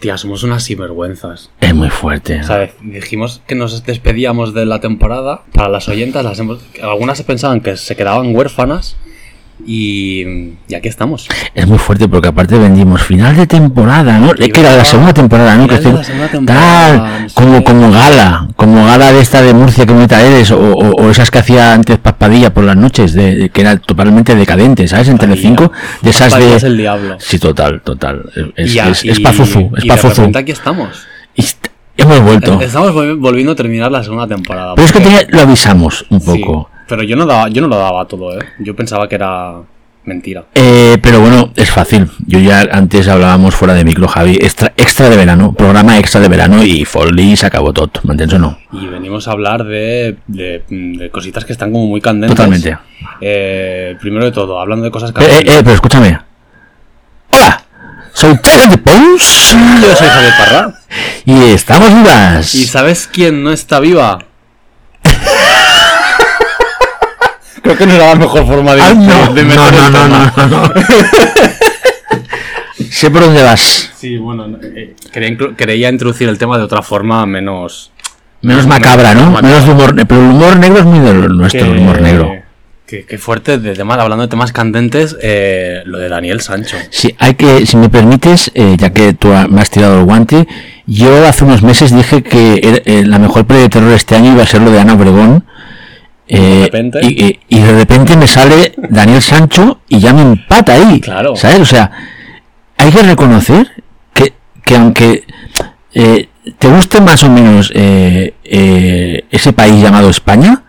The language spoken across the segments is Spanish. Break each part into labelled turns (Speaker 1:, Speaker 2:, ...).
Speaker 1: Tía, somos unas sinvergüenzas.
Speaker 2: Es muy fuerte.
Speaker 1: O sea, dijimos que nos despedíamos de la temporada. Para las oyentas, las hemos- algunas se pensaban que se quedaban huérfanas. Y, y aquí estamos.
Speaker 2: Es muy fuerte porque aparte vendimos final de temporada, ¿no? Es que era la segunda temporada, ¿no? Que estoy-
Speaker 1: temporada,
Speaker 2: tal, como, como gala, como gala de esta de Murcia que meta eres, o, o- o esas que hacía antes Paspadilla por las noches, de, de- que era totalmente decadente, ¿sabes? En Telecinco, de esas
Speaker 1: Paspadilla
Speaker 2: de...
Speaker 1: es el diablo.
Speaker 2: Sí, total, total. Es,
Speaker 1: Y
Speaker 2: es, es
Speaker 1: y-
Speaker 2: es
Speaker 1: y de
Speaker 2: pazuzu.
Speaker 1: repente aquí estamos.
Speaker 2: Y hemos vuelto.
Speaker 1: Estamos volvi- volviendo a terminar la segunda temporada.
Speaker 2: Pero es que lo avisamos un
Speaker 1: sí,
Speaker 2: poco.
Speaker 1: pero yo no, daba, yo no lo daba todo, ¿eh? Yo pensaba que era mentira.
Speaker 2: Eh, pero bueno, es fácil. Yo ya antes hablábamos fuera de micro, Javi. Extra, extra de verano, programa extra de verano y Folly se acabó todo. ¿Mantens o no?
Speaker 1: Y venimos a hablar de, de, de cositas que están como muy candentes.
Speaker 2: Totalmente.
Speaker 1: Eh, primero de todo, hablando de cosas
Speaker 2: Eh, eh,
Speaker 1: candentes.
Speaker 2: eh, pero escúchame. Hola, soy Tiger de Pons
Speaker 1: Yo soy Javier Parra.
Speaker 2: y estamos vivas.
Speaker 1: ¿Y sabes quién no está viva? Creo que no era la mejor forma de,
Speaker 2: Ah, no,
Speaker 1: de
Speaker 2: no,
Speaker 1: meter
Speaker 2: no, no,
Speaker 1: tema.
Speaker 2: no, no, no. sé por dónde vas.
Speaker 1: Sí, bueno, eh, quería introducir el tema de otra forma menos...
Speaker 2: Menos macabra, ¿no? Menos humor. Pero el humor negro es muy de nuestro, el humor negro.
Speaker 1: Que, que fuerte, de temas, hablando de temas candentes, eh, lo de Daniel Sancho.
Speaker 2: Sí, hay que, si me permites, eh, ya que tú me has tirado el guante, yo hace unos meses dije que eh, la mejor peli de terror este año iba a ser lo de Ana Obregón. eh,
Speaker 1: De repente.
Speaker 2: Y, y- de repente me sale Daniel Sancho y ya me empata ahí.
Speaker 1: Claro.
Speaker 2: ¿Sabes? O sea, hay que reconocer que, que aunque eh, te guste más o menos eh, eh, ese país llamado España,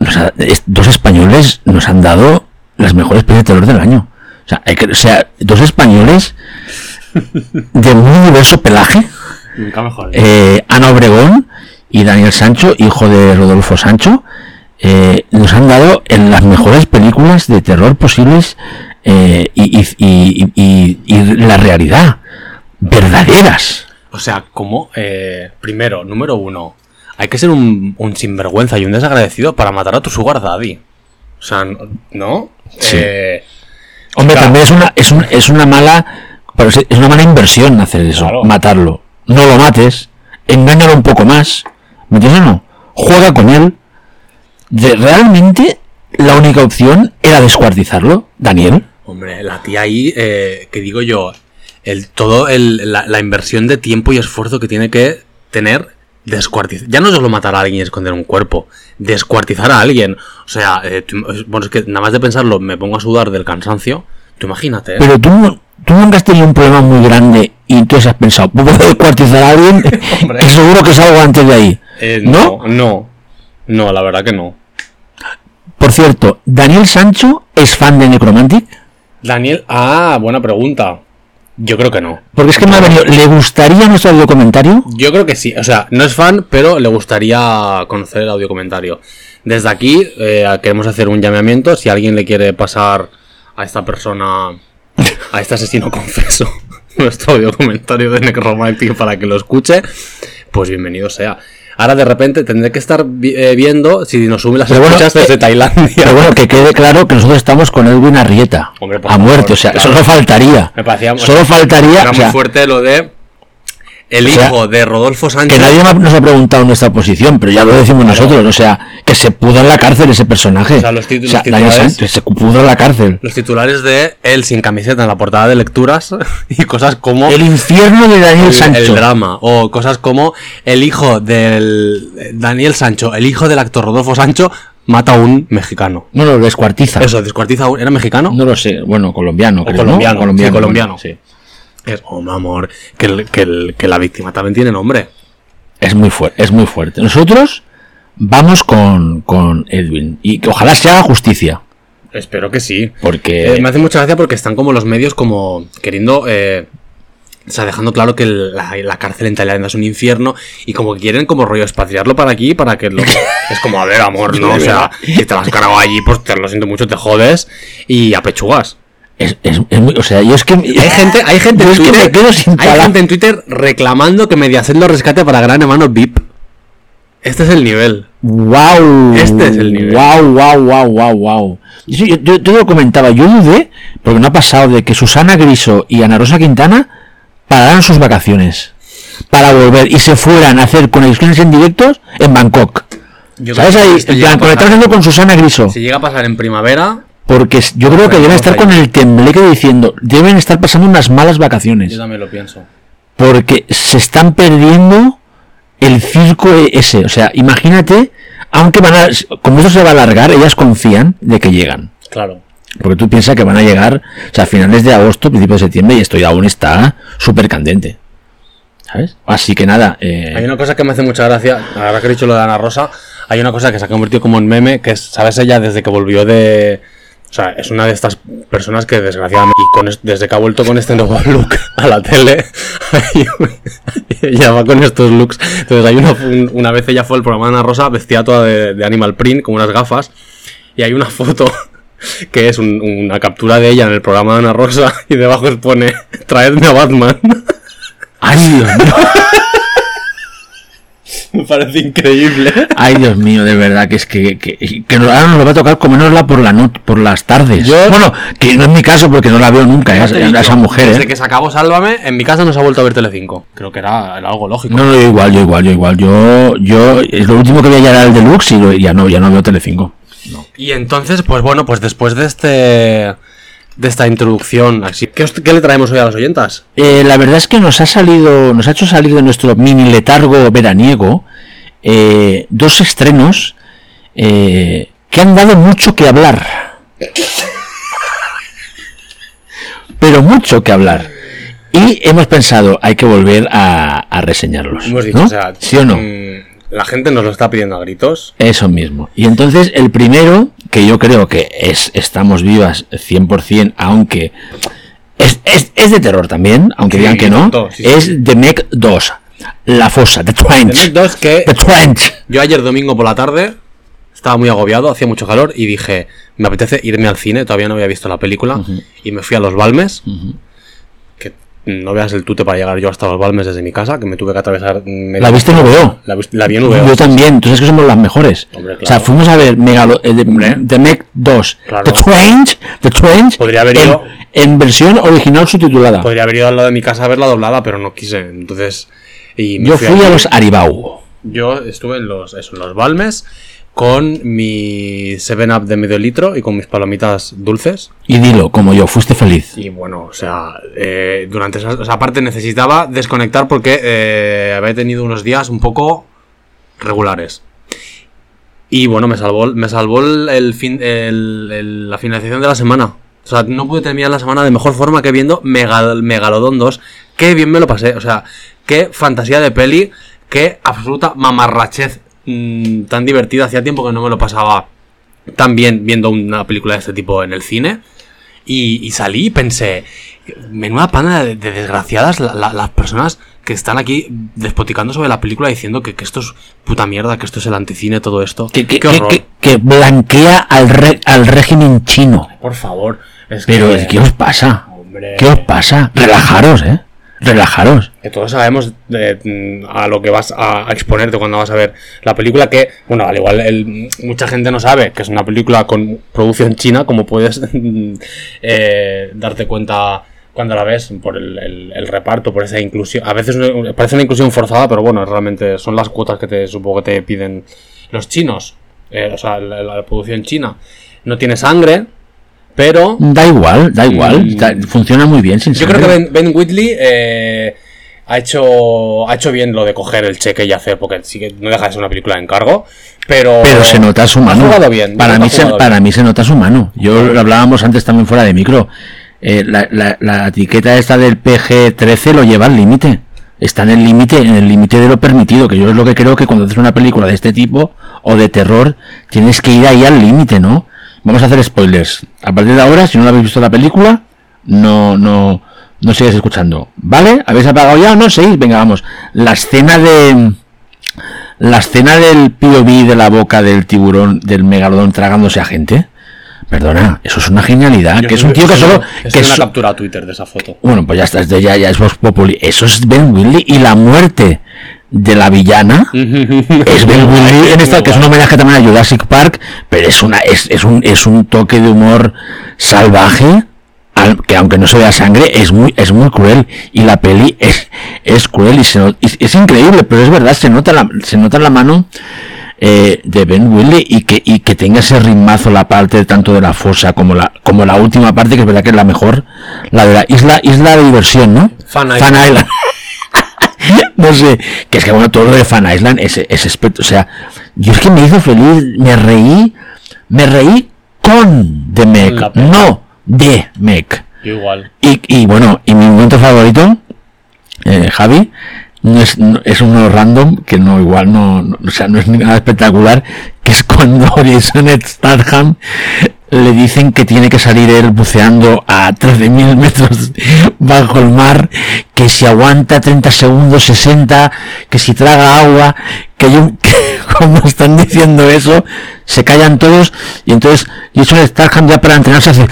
Speaker 2: nos ha- es- dos españoles nos han dado las mejores pelis de terror del año. O sea, hay que- o sea, dos españoles de muy diverso pelaje.
Speaker 1: Nunca mejor. dicho.
Speaker 2: Eh, Ana Obregón y Daniel Sancho, hijo de Rodolfo Sancho, eh, nos han dado en las mejores películas de terror posibles eh, y, y- y- y- y la realidad. Verdaderas.
Speaker 1: O sea, como, eh, primero, número uno, hay que ser un, un sinvergüenza y un desagradecido para matar a tu sugar daddy. O sea, ¿no?
Speaker 2: Sí.
Speaker 1: Eh,
Speaker 2: Hombre,
Speaker 1: Claro.
Speaker 2: también es una, es, un- es una mala pero es una mala inversión hacer eso,
Speaker 1: Claro.
Speaker 2: matarlo. No lo mates, engáñalo un poco más. ¿Me entiendes o no? Juega con él. De- realmente la única opción era descuartizarlo, Daniel.
Speaker 1: hombre, la tía ahí, eh, que digo yo, el, todo el, la, la inversión de tiempo y esfuerzo que tiene que tener descuartizar. Ya no solo matar a alguien y esconder un cuerpo, descuartizar a alguien. O sea, eh, tú- bueno, es que nada más de pensarlo me pongo a sudar del cansancio. Tú imagínate. ¿eh?
Speaker 2: Pero tú, tú nunca has tenido un problema muy grande y entonces has pensado, ¿puedo descuartizar a alguien? Y seguro que es algo antes de ahí.
Speaker 1: Eh,
Speaker 2: no,
Speaker 1: no, no, la verdad que no.
Speaker 2: Por cierto, ¿Daniel Sancho es fan de Necromantic?
Speaker 1: Daniel, ah, buena pregunta. Yo creo que no.
Speaker 2: Porque es que me ha venido, ¿le gustaría nuestro audio comentario?
Speaker 1: Yo creo que sí. O sea, no es fan, pero le gustaría conocer el audio comentario. Desde aquí eh, queremos hacer un llamamiento. Si alguien le quiere pasar a esta persona, a este asesino confeso, nuestro audio comentario de Necromantic para que lo escuche, pues bienvenido sea. Ahora de repente tendré que estar eh, viendo si nos sube las
Speaker 2: Pero bueno,
Speaker 1: escuchas desde
Speaker 2: eh,
Speaker 1: Tailandia.
Speaker 2: Pero bueno, que quede claro que nosotros estamos con Edwin Arrieta.
Speaker 1: Hombre,
Speaker 2: a
Speaker 1: favor,
Speaker 2: muerte, o sea,
Speaker 1: claro.
Speaker 2: solo faltaría.
Speaker 1: Me parecía
Speaker 2: Solo faltaría
Speaker 1: Era
Speaker 2: o sea,
Speaker 1: muy fuerte lo de el
Speaker 2: O sea,
Speaker 1: hijo de Rodolfo Sánchez.
Speaker 2: que nadie nos ha preguntado nuestra posición, pero ya lo decimos nosotros, o sea, que se pudra en la cárcel ese personaje.
Speaker 1: O sea, los titulares-
Speaker 2: Sánchez, se pudra en la cárcel.
Speaker 1: Los titulares de él sin camiseta en la portada de lecturas y cosas como
Speaker 2: El infierno de Daniel
Speaker 1: el,
Speaker 2: Sancho.
Speaker 1: el drama o cosas como el hijo del Daniel Sancho, el hijo del actor Rodolfo Sancho mata a un mexicano.
Speaker 2: No lo descuartiza.
Speaker 1: Eso, descuartiza a un... ¿Era mexicano?
Speaker 2: No lo sé, bueno, colombiano,
Speaker 1: O
Speaker 2: creo, ¿no?
Speaker 1: colombiano, sí, colombiano.
Speaker 2: bueno, sí.
Speaker 1: Es, oh, mi amor, que, el- que, el- que la víctima también tiene nombre.
Speaker 2: Es muy fuerte, es muy fuerte. Nosotros vamos con, con Edwin y que ojalá se haga justicia,
Speaker 1: Espero que sí.
Speaker 2: porque
Speaker 1: Eh, me hace mucha gracia porque están como los medios como queriendo... eh, o sea, dejando claro que la, la cárcel en Tailandia es un infierno y como que quieren como rollo expatriarlo para aquí para que lo... es como, a ver, amor, ¿no? O sea, si te lo has cargado allí, pues te lo siento mucho, te jodes y apechugas.
Speaker 2: Es, es, es muy, o sea, yo es que
Speaker 1: Hay gente, hay gente, en
Speaker 2: que me quedo sin
Speaker 1: hay gente en Twitter reclamando que Mediaset lo rescate para Gran Hermano VIP. Este es el nivel.
Speaker 2: Wow.
Speaker 1: Este es el nivel.
Speaker 2: Wow, wow, wow, wow, wow. Yo, yo, yo te lo comentaba, yo dudé, porque no ha pasado de que Susana Griso y Ana Rosa Quintana pararan sus vacaciones para volver y se fueran a hacer conexiones en directos en Bangkok.
Speaker 1: Yo
Speaker 2: ¿Sabes ahí? conectándose con Susana Griso.
Speaker 1: Si llega a pasar en primavera,
Speaker 2: Porque yo creo que deben estar con el tembleque diciendo, deben estar pasando unas malas vacaciones.
Speaker 1: yo también lo pienso.
Speaker 2: Porque se están perdiendo el circo e- ese. O sea, imagínate, aunque van a, como esto se va a alargar, ellas confían de que llegan.
Speaker 1: Claro.
Speaker 2: Porque tú piensas que van a llegar, o sea, a finales de agosto, principios de septiembre, y esto ya aún está súper candente. ¿Sabes? Así que nada, eh,
Speaker 1: Hay una cosa que me hace mucha gracia, ahora que he dicho lo de Ana Rosa, hay una cosa que se ha convertido como en meme, que es, ¿sabes? Ella desde que volvió de... O sea, es una de estas personas que desgraciadamente, y con es- desde que ha vuelto con este nuevo look a la tele, ella va con estos looks. Entonces hay una, un- una vez ella fue al programa de Ana Rosa vestida toda de, de Animal Print, con unas gafas, y hay una foto que es un- una captura de ella en el programa de Ana Rosa, y debajo pone, traedme a Batman.
Speaker 2: ¡Ay, Dios mío!
Speaker 1: me parece increíble.
Speaker 2: ¡Ay, Dios mío! De verdad, que es que, que, que nos- ahora nos va a tocar comernosla por, la not- por las tardes.
Speaker 1: Yo-
Speaker 2: Bueno, que no es mi caso porque no la veo nunca, eh, a, a
Speaker 1: dicho,
Speaker 2: esa mujer,
Speaker 1: Desde
Speaker 2: ¿eh?
Speaker 1: que se acabó Sálvame, en mi casa no se ha vuelto a ver Telecinco. Creo que era, era algo lógico.
Speaker 2: No, no, yo igual, yo igual, yo igual. Yo, yo, es lo último que veía ya era el Deluxe y lo- ya no, ya no veo Telecinco.
Speaker 1: Y entonces, pues bueno, pues después de este de esta introducción, así, ¿qué, qué le traemos hoy a las oyentas?
Speaker 2: Eh, la verdad es que nos ha salido, nos ha hecho salir de nuestro mini letargo veraniego eh, dos estrenos eh, que han dado mucho que hablar. Pero mucho que hablar. Y hemos pensado, hay que volver a, a reseñarlos.
Speaker 1: Hemos dicho,
Speaker 2: ¿no?
Speaker 1: o sea,
Speaker 2: ¿Sí o no?
Speaker 1: mm, la gente nos lo está pidiendo a gritos.
Speaker 2: Eso mismo. Y entonces el primero, que yo creo que es Estamos vivas 100%, aunque es, es, es de terror también, aunque
Speaker 1: Sí,
Speaker 2: digan que no,
Speaker 1: sí,
Speaker 2: es The Meg 2, La Fosa, The Trench.
Speaker 1: The Meg 2 que
Speaker 2: The Trench.
Speaker 1: yo ayer domingo por la tarde estaba muy agobiado, hacía mucho calor y dije, me apetece irme al cine, todavía no había visto la película y me fui a Los Balmes. No veas el tute para llegar yo hasta Los Balmes desde mi casa, que me tuve que atravesar.
Speaker 2: ¿La viste en VO?
Speaker 1: La, la vi en VO.
Speaker 2: Yo también, tú sabes que somos las mejores.
Speaker 1: Hombre,
Speaker 2: O sea,
Speaker 1: claro.
Speaker 2: fuimos a ver Megalo, eh. The, Meg 2,
Speaker 1: Claro.
Speaker 2: The Trench, The Trench,
Speaker 1: Podría haber ido-
Speaker 2: en versión original subtitulada.
Speaker 1: Podría haber ido al lado de mi casa a verla doblada, pero no quise. Entonces. Y
Speaker 2: Yo fui a los Aribau.
Speaker 1: Yo estuve en los, eso, en los Balmes con mi 7-Up de medio litro y con mis palomitas dulces.
Speaker 2: Y dilo, como yo, fuiste feliz.
Speaker 1: Y bueno, o sea, eh, durante esa, esa parte necesitaba desconectar porque eh, había tenido unos días un poco regulares. Y bueno, me salvó, me salvó el, el fin, el- el- la finalización de la semana. O sea, no pude terminar la semana de mejor forma que viendo Megal- Megalodon 2. Qué bien me lo pasé. O sea, qué fantasía de peli. Qué absoluta mamarrachez mm, tan divertida. Hacía tiempo que no me lo pasaba tan bien viendo una película de este tipo en el cine. Y, y salí y pensé, menuda panda de, de desgraciadas la- la- las personas que están aquí despoticando sobre la película diciendo que, que esto es puta mierda, que esto es el anticine, todo esto.
Speaker 2: que, que-
Speaker 1: Qué
Speaker 2: que-
Speaker 1: horror.
Speaker 2: que- que blanquea al, re- al régimen chino.
Speaker 1: Por favor. Es
Speaker 2: Pero,
Speaker 1: que,
Speaker 2: ¿qué os pasa?
Speaker 1: Hombre.
Speaker 2: ¿Qué os pasa? Relajaros, ¿eh? Relajaros.
Speaker 1: que todos sabemos de, a lo que vas a, exponerte cuando vas a ver la película que, bueno, al igual el- mucha gente no sabe que es una película con producción china, como puedes eh, darte cuenta cuando la ves por el, reparto, por esa inclusión. A veces parece una inclusión forzada, pero bueno, realmente son las cuotas que te supongo que te piden los chinos, eh, o sea, la producción china. No tiene sangre, pero...
Speaker 2: Da igual, da igual. Da- funciona muy bien sin
Speaker 1: Yo creo que. Ben, Ben Whitley eh, ha, hecho, ha hecho bien lo de coger el cheque y hacer, porque sí que no deja de ser una película de encargo, pero...
Speaker 2: Pero se nota su
Speaker 1: Ha
Speaker 2: mano.
Speaker 1: jugado bien.
Speaker 2: Para, mí
Speaker 1: ha
Speaker 2: se, para mí se nota su mano. Yo lo hablábamos antes también fuera de micro. Eh, la, la- la etiqueta esta del PG-13 lo lleva al límite. Está en el límite, en el límite de lo permitido, que yo es lo que creo que cuando haces una película de este tipo o de terror, tienes que ir ahí al límite, ¿no? Vamos a hacer spoilers. A partir de ahora, si no lo habéis visto la película, no, no, no sigáis escuchando. ¿Vale? ¿Habéis apagado ya o no? Seguís, venga, vamos. La escena de, la escena del POV de la boca del tiburón, del megalodón tragándose a gente. Perdona, eso es una genialidad.
Speaker 1: Yo
Speaker 2: que es un tío que solo.
Speaker 1: subí
Speaker 2: Que
Speaker 1: una
Speaker 2: so-
Speaker 1: captura a Twitter de esa foto.
Speaker 2: bueno, pues ya está, esto ya, ya es Vox Populi. Eso es Ben Willy y la muerte de la villana es Ben Willy en esta que es un homenaje también a Jurassic Park, pero es una es, es un es un toque de humor salvaje al- que aunque no se vea sangre, es muy, es muy cruel. Y la peli es, es cruel y, se y es increíble, pero es verdad, se nota la, se nota la mano eh, de Ben Willy y que, y que tenga ese ritmazo la parte tanto de la fosa como la, como la última parte, que es verdad que es la mejor, la de la isla, isla de diversión, ¿no?
Speaker 1: Fan Island.
Speaker 2: no sé, que es que bueno, todo lo de Fan Island es, es espe- o sea, yo es que me hizo feliz, me reí, me reí con The
Speaker 1: peli.
Speaker 2: no de.
Speaker 1: Yo igual.
Speaker 2: Y, y bueno, y mi momento favorito, eh, Javi, no es, no- es uno random, que no igual no, no- o sea, no es nada espectacular, que es cuando Jason Statham le dicen que tiene que salir él buceando a 13.000 metros bajo el mar, que si aguanta 30 segundos, 60, que si traga agua, que yo, que cuando están diciendo eso, se callan todos, y entonces Jason Statham ya para entrenarse hace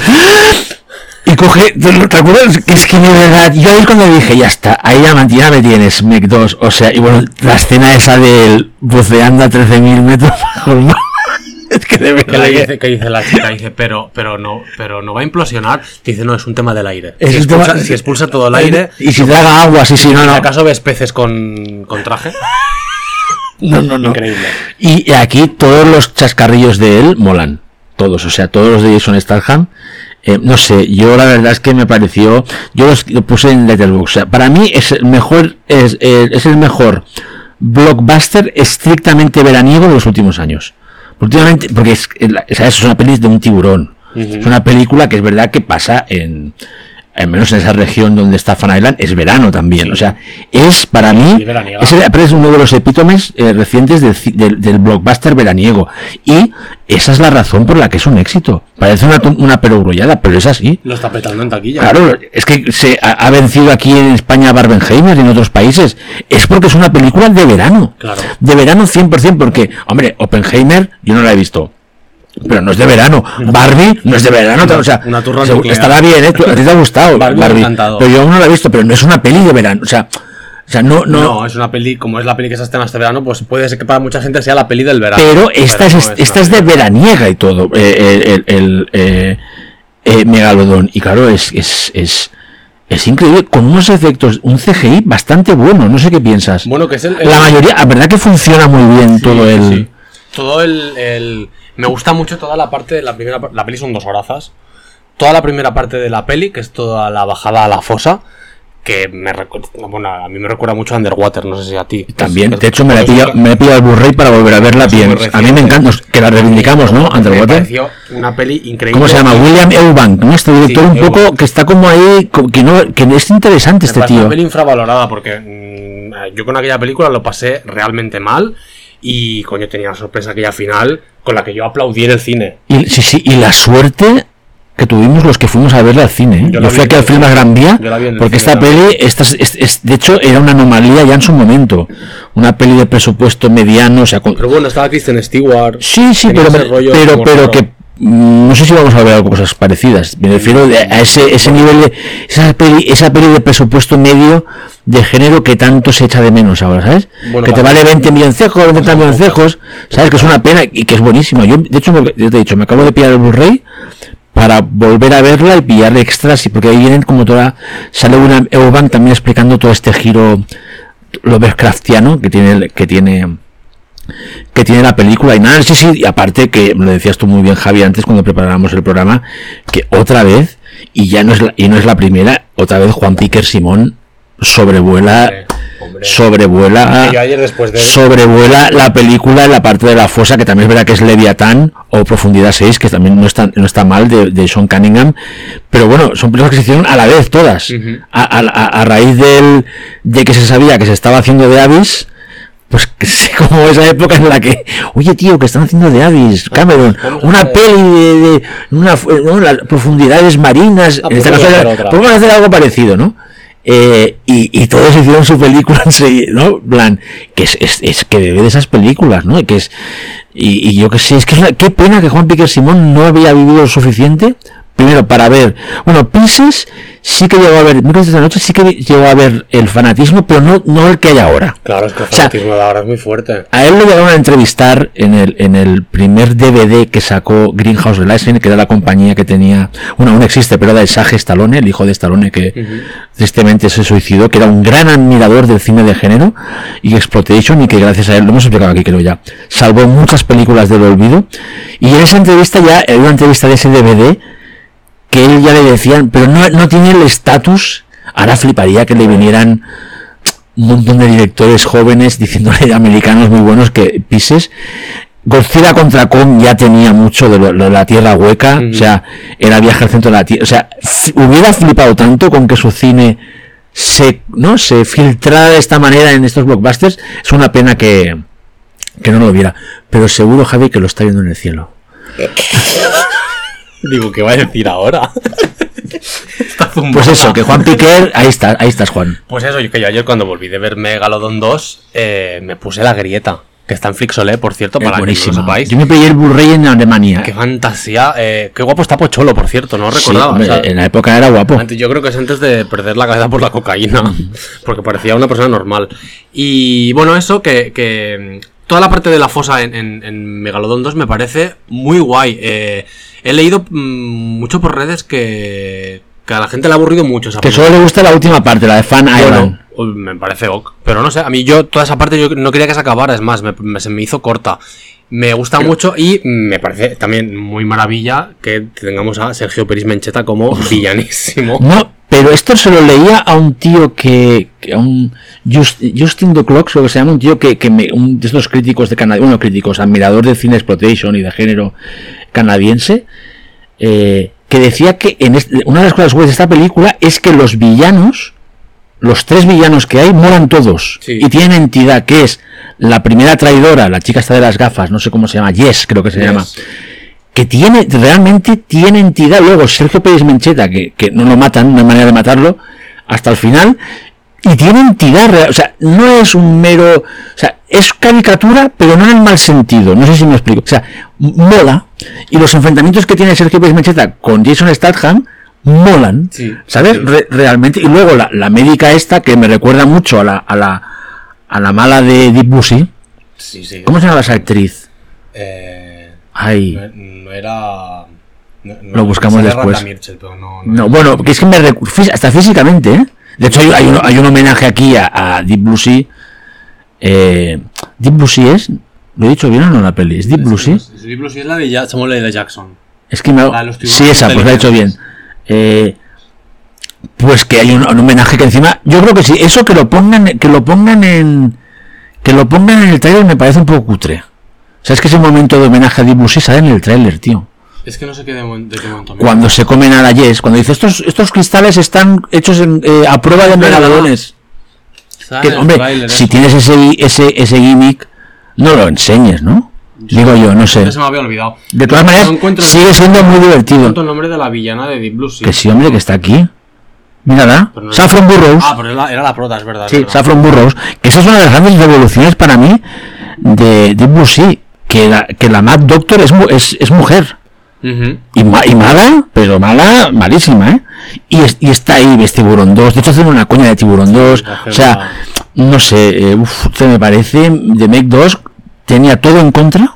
Speaker 2: y coge, ¿te, acuerdas? Que es que de verdad, yo ahí cuando dije, ya está, ahí me- ya me tienes, Mech 2, o sea, y bueno, la escena esa del buceando a 13.000 metros bajo el mar, que
Speaker 1: dice, que dice la chica, dice, pero, pero no, pero no va a implosionar. Dice, no, es un tema del aire.
Speaker 2: Es
Speaker 1: si, expulsa,
Speaker 2: tema-
Speaker 1: si expulsa todo el aire,
Speaker 2: Y si traga agua, sí, sí, no, no,
Speaker 1: ¿acaso ves peces con, con traje?
Speaker 2: no, no, no.
Speaker 1: Increíble.
Speaker 2: Y aquí todos los chascarrillos de él molan. Todos, o sea, todos los de Jason Statham. eh, no sé, yo la verdad es que me pareció. Yo los lo puse en Letterboxd. O sea, para mí es el mejor. Es, eh, es el mejor blockbuster estrictamente veraniego de los últimos años. Últimamente, porque es, es es una peli de un tiburón. Es una película que es verdad que pasa en. Al menos en esa región donde está Fan Island, es verano también.
Speaker 1: Sí.
Speaker 2: O sea, es para mí. Es, es uno de los epítomes eh, recientes del, ci- del, del blockbuster veraniego. Y esa es la razón por la que es un éxito. Parece una, una perogrullada, pero es así.
Speaker 1: Lo está petando en taquilla.
Speaker 2: Claro, es que se ha, ha vencido aquí en España a Barbenheimer y en otros países. Es porque es una película de verano.
Speaker 1: Claro.
Speaker 2: De verano 100%, porque, hombre, Oppenheimer yo no la he visto. Pero no es de verano. Barbie no es de verano. o sea,
Speaker 1: una
Speaker 2: se- estará bien, ¿eh? A ti te ha gustado
Speaker 1: Barbie
Speaker 2: Barbie.
Speaker 1: me ha encantado.
Speaker 2: Pero yo aún no la he visto, pero no es una peli de verano. O sea, o sea no, no,
Speaker 1: No, es una peli, como es la peli que se estrena este verano, pues puede ser que para mucha gente sea la peli del verano.
Speaker 2: Pero esta, es,
Speaker 1: no
Speaker 2: esta
Speaker 1: una
Speaker 2: es de veraniega y todo, eh, el, el- el, eh, eh, Megalodón. Y claro, es, es, es, es increíble, con unos efectos, un CGI bastante bueno, no sé qué piensas.
Speaker 1: Bueno, que es el... el-
Speaker 2: La mayoría, la verdad que funciona muy bien
Speaker 1: Sí,
Speaker 2: todo el...
Speaker 1: sí. Todo el, el- Me gusta mucho toda la parte de la primera... La peli son dos horazas. Toda la primera parte de la peli, que es toda la bajada a la fosa, que me recuerda... Bueno, a mí me recuerda mucho a Underwater, no sé si a ti.
Speaker 2: También,
Speaker 1: Es-
Speaker 2: de hecho me la he
Speaker 1: es-
Speaker 2: pillado, me he pillado el Blu-ray para volver a verla bien. A mí me encanta, que la reivindicamos, ¿no?
Speaker 1: Me
Speaker 2: Underwater.
Speaker 1: pareció una peli increíble.
Speaker 2: ¿Cómo se llama? William Eubank, ¿no? Este director
Speaker 1: Sí,
Speaker 2: un poco
Speaker 1: Eubank.
Speaker 2: que está como ahí, co- que no, que es interesante
Speaker 1: Me
Speaker 2: este tío.
Speaker 1: una peli infravalorada porque mm, yo con aquella película lo pasé realmente mal y coño tenía la sorpresa aquella final con la que yo aplaudí en el cine.
Speaker 2: Y, sí, sí, y la suerte que tuvimos los que fuimos a verla al cine. ¿eh?
Speaker 1: Yo
Speaker 2: Yo, fui aquí al film. Gran Vía, porque esta peli, esta es- es- es- de hecho, era una anomalía ya en su momento. Una peli de presupuesto mediano, o sea, con-
Speaker 1: Pero bueno, estaba Kristen Stewart.
Speaker 2: Sí, sí, pero,
Speaker 1: rollo
Speaker 2: pero, pero que no sé si vamos a ver algo cosas parecidas. Me refiero a ese, ese nivel de esa peli, esa peli de presupuesto medio de género que tanto se echa de menos ahora, ¿sabes?
Speaker 1: Bueno,
Speaker 2: que te vale 20 milloncejos, 30 milloncejos, ¿sabes? Que es una pena y que es buenísima. Yo, de hecho, me- yo te he dicho, me acabo de pillar el Blu-ray para volver a verla y pillar extras y porque ahí vienen como toda sale una Eubank también explicando todo este giro Lovecraftiano que tiene que tiene que tiene la película y nada, sí, sí, y aparte que me lo decías tú muy bien Javi antes cuando preparábamos el programa, que otra vez, y ya no es la, y no es la primera, otra vez Juan Piquer Simón sobrevuela
Speaker 1: Hombre,
Speaker 2: sobrevuela
Speaker 1: después de
Speaker 2: sobrevuela la película en la parte de la fosa que también es verdad que es Leviatán o Profundidad 6 que también no está, no está mal de, de Sean Cunningham pero bueno son películas que se hicieron a la vez todas a- a- a raíz del, de que se sabía que se estaba haciendo de Avis pues que sé como esa época en la que oye tío que están haciendo de Avis Cameron una peli de, de una, ¿no? las profundidades marinas
Speaker 1: Ah,
Speaker 2: en
Speaker 1: pues
Speaker 2: caso era-
Speaker 1: hacer
Speaker 2: algo parecido ¿no? Eh, y, y todos hicieron su película ¿no? plan que es, es, es que bebe de esas películas ¿no? que es y, y yo que sé es que es una- qué pena que Juan Piquer Simón no había vivido lo suficiente primero para ver, bueno, Pieces sí que llegó a ver, Miércoles de esta noche sí que llegó a ver el fanatismo, pero no, no el que hay ahora.
Speaker 1: Claro, es que el
Speaker 2: O sea,
Speaker 1: fanatismo de ahora es muy fuerte.
Speaker 2: A él lo llegaron a entrevistar en el, en el primer DVD que sacó Greenhouse Relations, que era la compañía que tenía, bueno, aún existe, pero era de Sage Stallone, el hijo de Stallone que tristemente se suicidó, que era un gran admirador del cine de género y Exploitation y que gracias a él, lo hemos explicado aquí creo ya, salvó muchas películas del olvido. Y en esa entrevista ya, en una entrevista de ese DVD, que él ya le decían, pero no, no tiene el estatus, ahora fliparía que le vinieran un montón de directores jóvenes diciéndole americanos muy buenos que pises. Godzilla contra Kong ya tenía mucho de, lo- lo de la tierra hueca, o sea, era viaje al centro de la tierra, o sea, hubiera flipado tanto con que su cine se, ¿no? se filtrara de esta manera en estos blockbusters, es una pena que, que no lo viera, pero seguro Javi que lo está viendo en el cielo.
Speaker 1: Digo, ¿qué va a decir ahora? Está.
Speaker 2: Pues eso, que Juan Piquer, ahí está, ahí estás Juan.
Speaker 1: Pues eso, yo- que yo ayer cuando volví de ver Megalodon 2, eh, me puse la grieta, que está en Flixolé, por cierto, para que lo sepáis.
Speaker 2: Yo me pillé el Blu-ray en Alemania.
Speaker 1: Qué fantasía, eh, qué guapo está Pocholo, por cierto, no
Speaker 2: Sí,
Speaker 1: recordaba.
Speaker 2: hombre,
Speaker 1: o sea,
Speaker 2: en la época era guapo.
Speaker 1: antes- yo creo que es antes de perder la cabeza por la cocaína, porque parecía una persona normal. Y bueno, eso, que, que mm, toda la parte de la fosa en, en- en Megalodon 2 me parece muy guay. Eh, he leído mm, mucho por redes que, que a la gente le ha aburrido mucho esa
Speaker 2: Que
Speaker 1: película.
Speaker 2: solo le gusta la última parte, la de Fan Island.
Speaker 1: Me parece ok. Pero no sé, a mí yo toda esa parte yo no quería que se acabara, es más, me, me- se me hizo corta. Me gusta mucho y me parece también muy maravilla que tengamos a Sergio Peris Mencheta como villanísimo.
Speaker 2: No, pero esto se lo leía a un tío que, que a un Just- Justin Duclox, creo que se llama, un tío que, que me, un de estos críticos de Canadá, bueno, críticos, admirador del cine exploitation y de género canadiense, eh, que decía que en este- una de las cosas buenas de esta película es que los villanos, los tres villanos que hay, moran todos
Speaker 1: Sí.
Speaker 2: y tienen entidad, que es la primera traidora, la chica esta de las gafas, no sé cómo se llama, Yes, creo que se llama que tiene, realmente tiene entidad. Luego, Sergio Pérez Mencheta, que, que no lo matan, no hay manera de matarlo, hasta el final, y tiene entidad real. O sea, no es un mero. O sea, es caricatura, pero no en el mal sentido. No sé si me explico. O sea, mola. Y los enfrentamientos que tiene Sergio Pérez Mencheta con Jason Statham molan.
Speaker 1: Sí,
Speaker 2: ¿Sabes?
Speaker 1: sí.
Speaker 2: Re- realmente. Y luego la, la médica esta, que me recuerda mucho a la, a la, a la mala de Deep Busy.
Speaker 1: Sí.
Speaker 2: ¿Cómo se llama esa actriz?
Speaker 1: Eh,
Speaker 2: Ay.
Speaker 1: no, no era. no- no-
Speaker 2: Lo buscamos después.
Speaker 1: Mirchel, no, no-
Speaker 2: No, bueno, que es que me hasta físicamente, ¿eh? De hecho, hay, hay un, hay un homenaje aquí a, a Deep Blue Sea. Eh, Deep Blue Sea es. ¿Lo he dicho bien o no la peli? ¿Es Deep Blue Sea?
Speaker 1: Es, Deep Blue Sea es la de Ja- Samuel L. Jackson.
Speaker 2: Es que me.
Speaker 1: Tiburones
Speaker 2: Sí, esa, pues la he hecho bien. Eh, pues que hay un, un homenaje que encima. Yo creo que sí, eso que lo pongan, que lo pongan en. Que lo pongan en el trailer me parece un poco cutre. O sea, es que ese momento de homenaje a Deep Blue Sea sale en el trailer, tío.
Speaker 1: Es que no sé qué de, de qué momento.
Speaker 2: Cuando se comen a la Yes, cuando dice estos, estos cristales están hechos en, eh, a prueba de
Speaker 1: Es
Speaker 2: megalodones. Que, hombre, si
Speaker 1: eso.
Speaker 2: tienes ese, ese, ese gimmick, no lo enseñes, ¿no? Digo yo, no sé.
Speaker 1: Se me había olvidado.
Speaker 2: De todas
Speaker 1: No
Speaker 2: maneras, sigue siendo muy divertido.
Speaker 1: el nombre de la villana de Deep Blue Sea.
Speaker 2: Que sí, hombre, que está aquí. Mírala.
Speaker 1: No-
Speaker 2: Saffron Burrows.
Speaker 1: Ah, pero era, era la prota, es verdad.
Speaker 2: sí,
Speaker 1: verdad.
Speaker 2: Saffron Burrows. Que esa es una de las grandes revoluciones para mí de Deep Blue Sea. Que la, que la Mad Doctor es, es, es mujer. Y, ma- y mala, pero mala, malísima, ¿eh? Y, es- y está ahí, ves Tiburón 2. De hecho, hacen una coña de Tiburón 2.
Speaker 1: hacer
Speaker 2: O sea, no sé, eh, uf, te me parece, de Make 2 tenía todo en contra.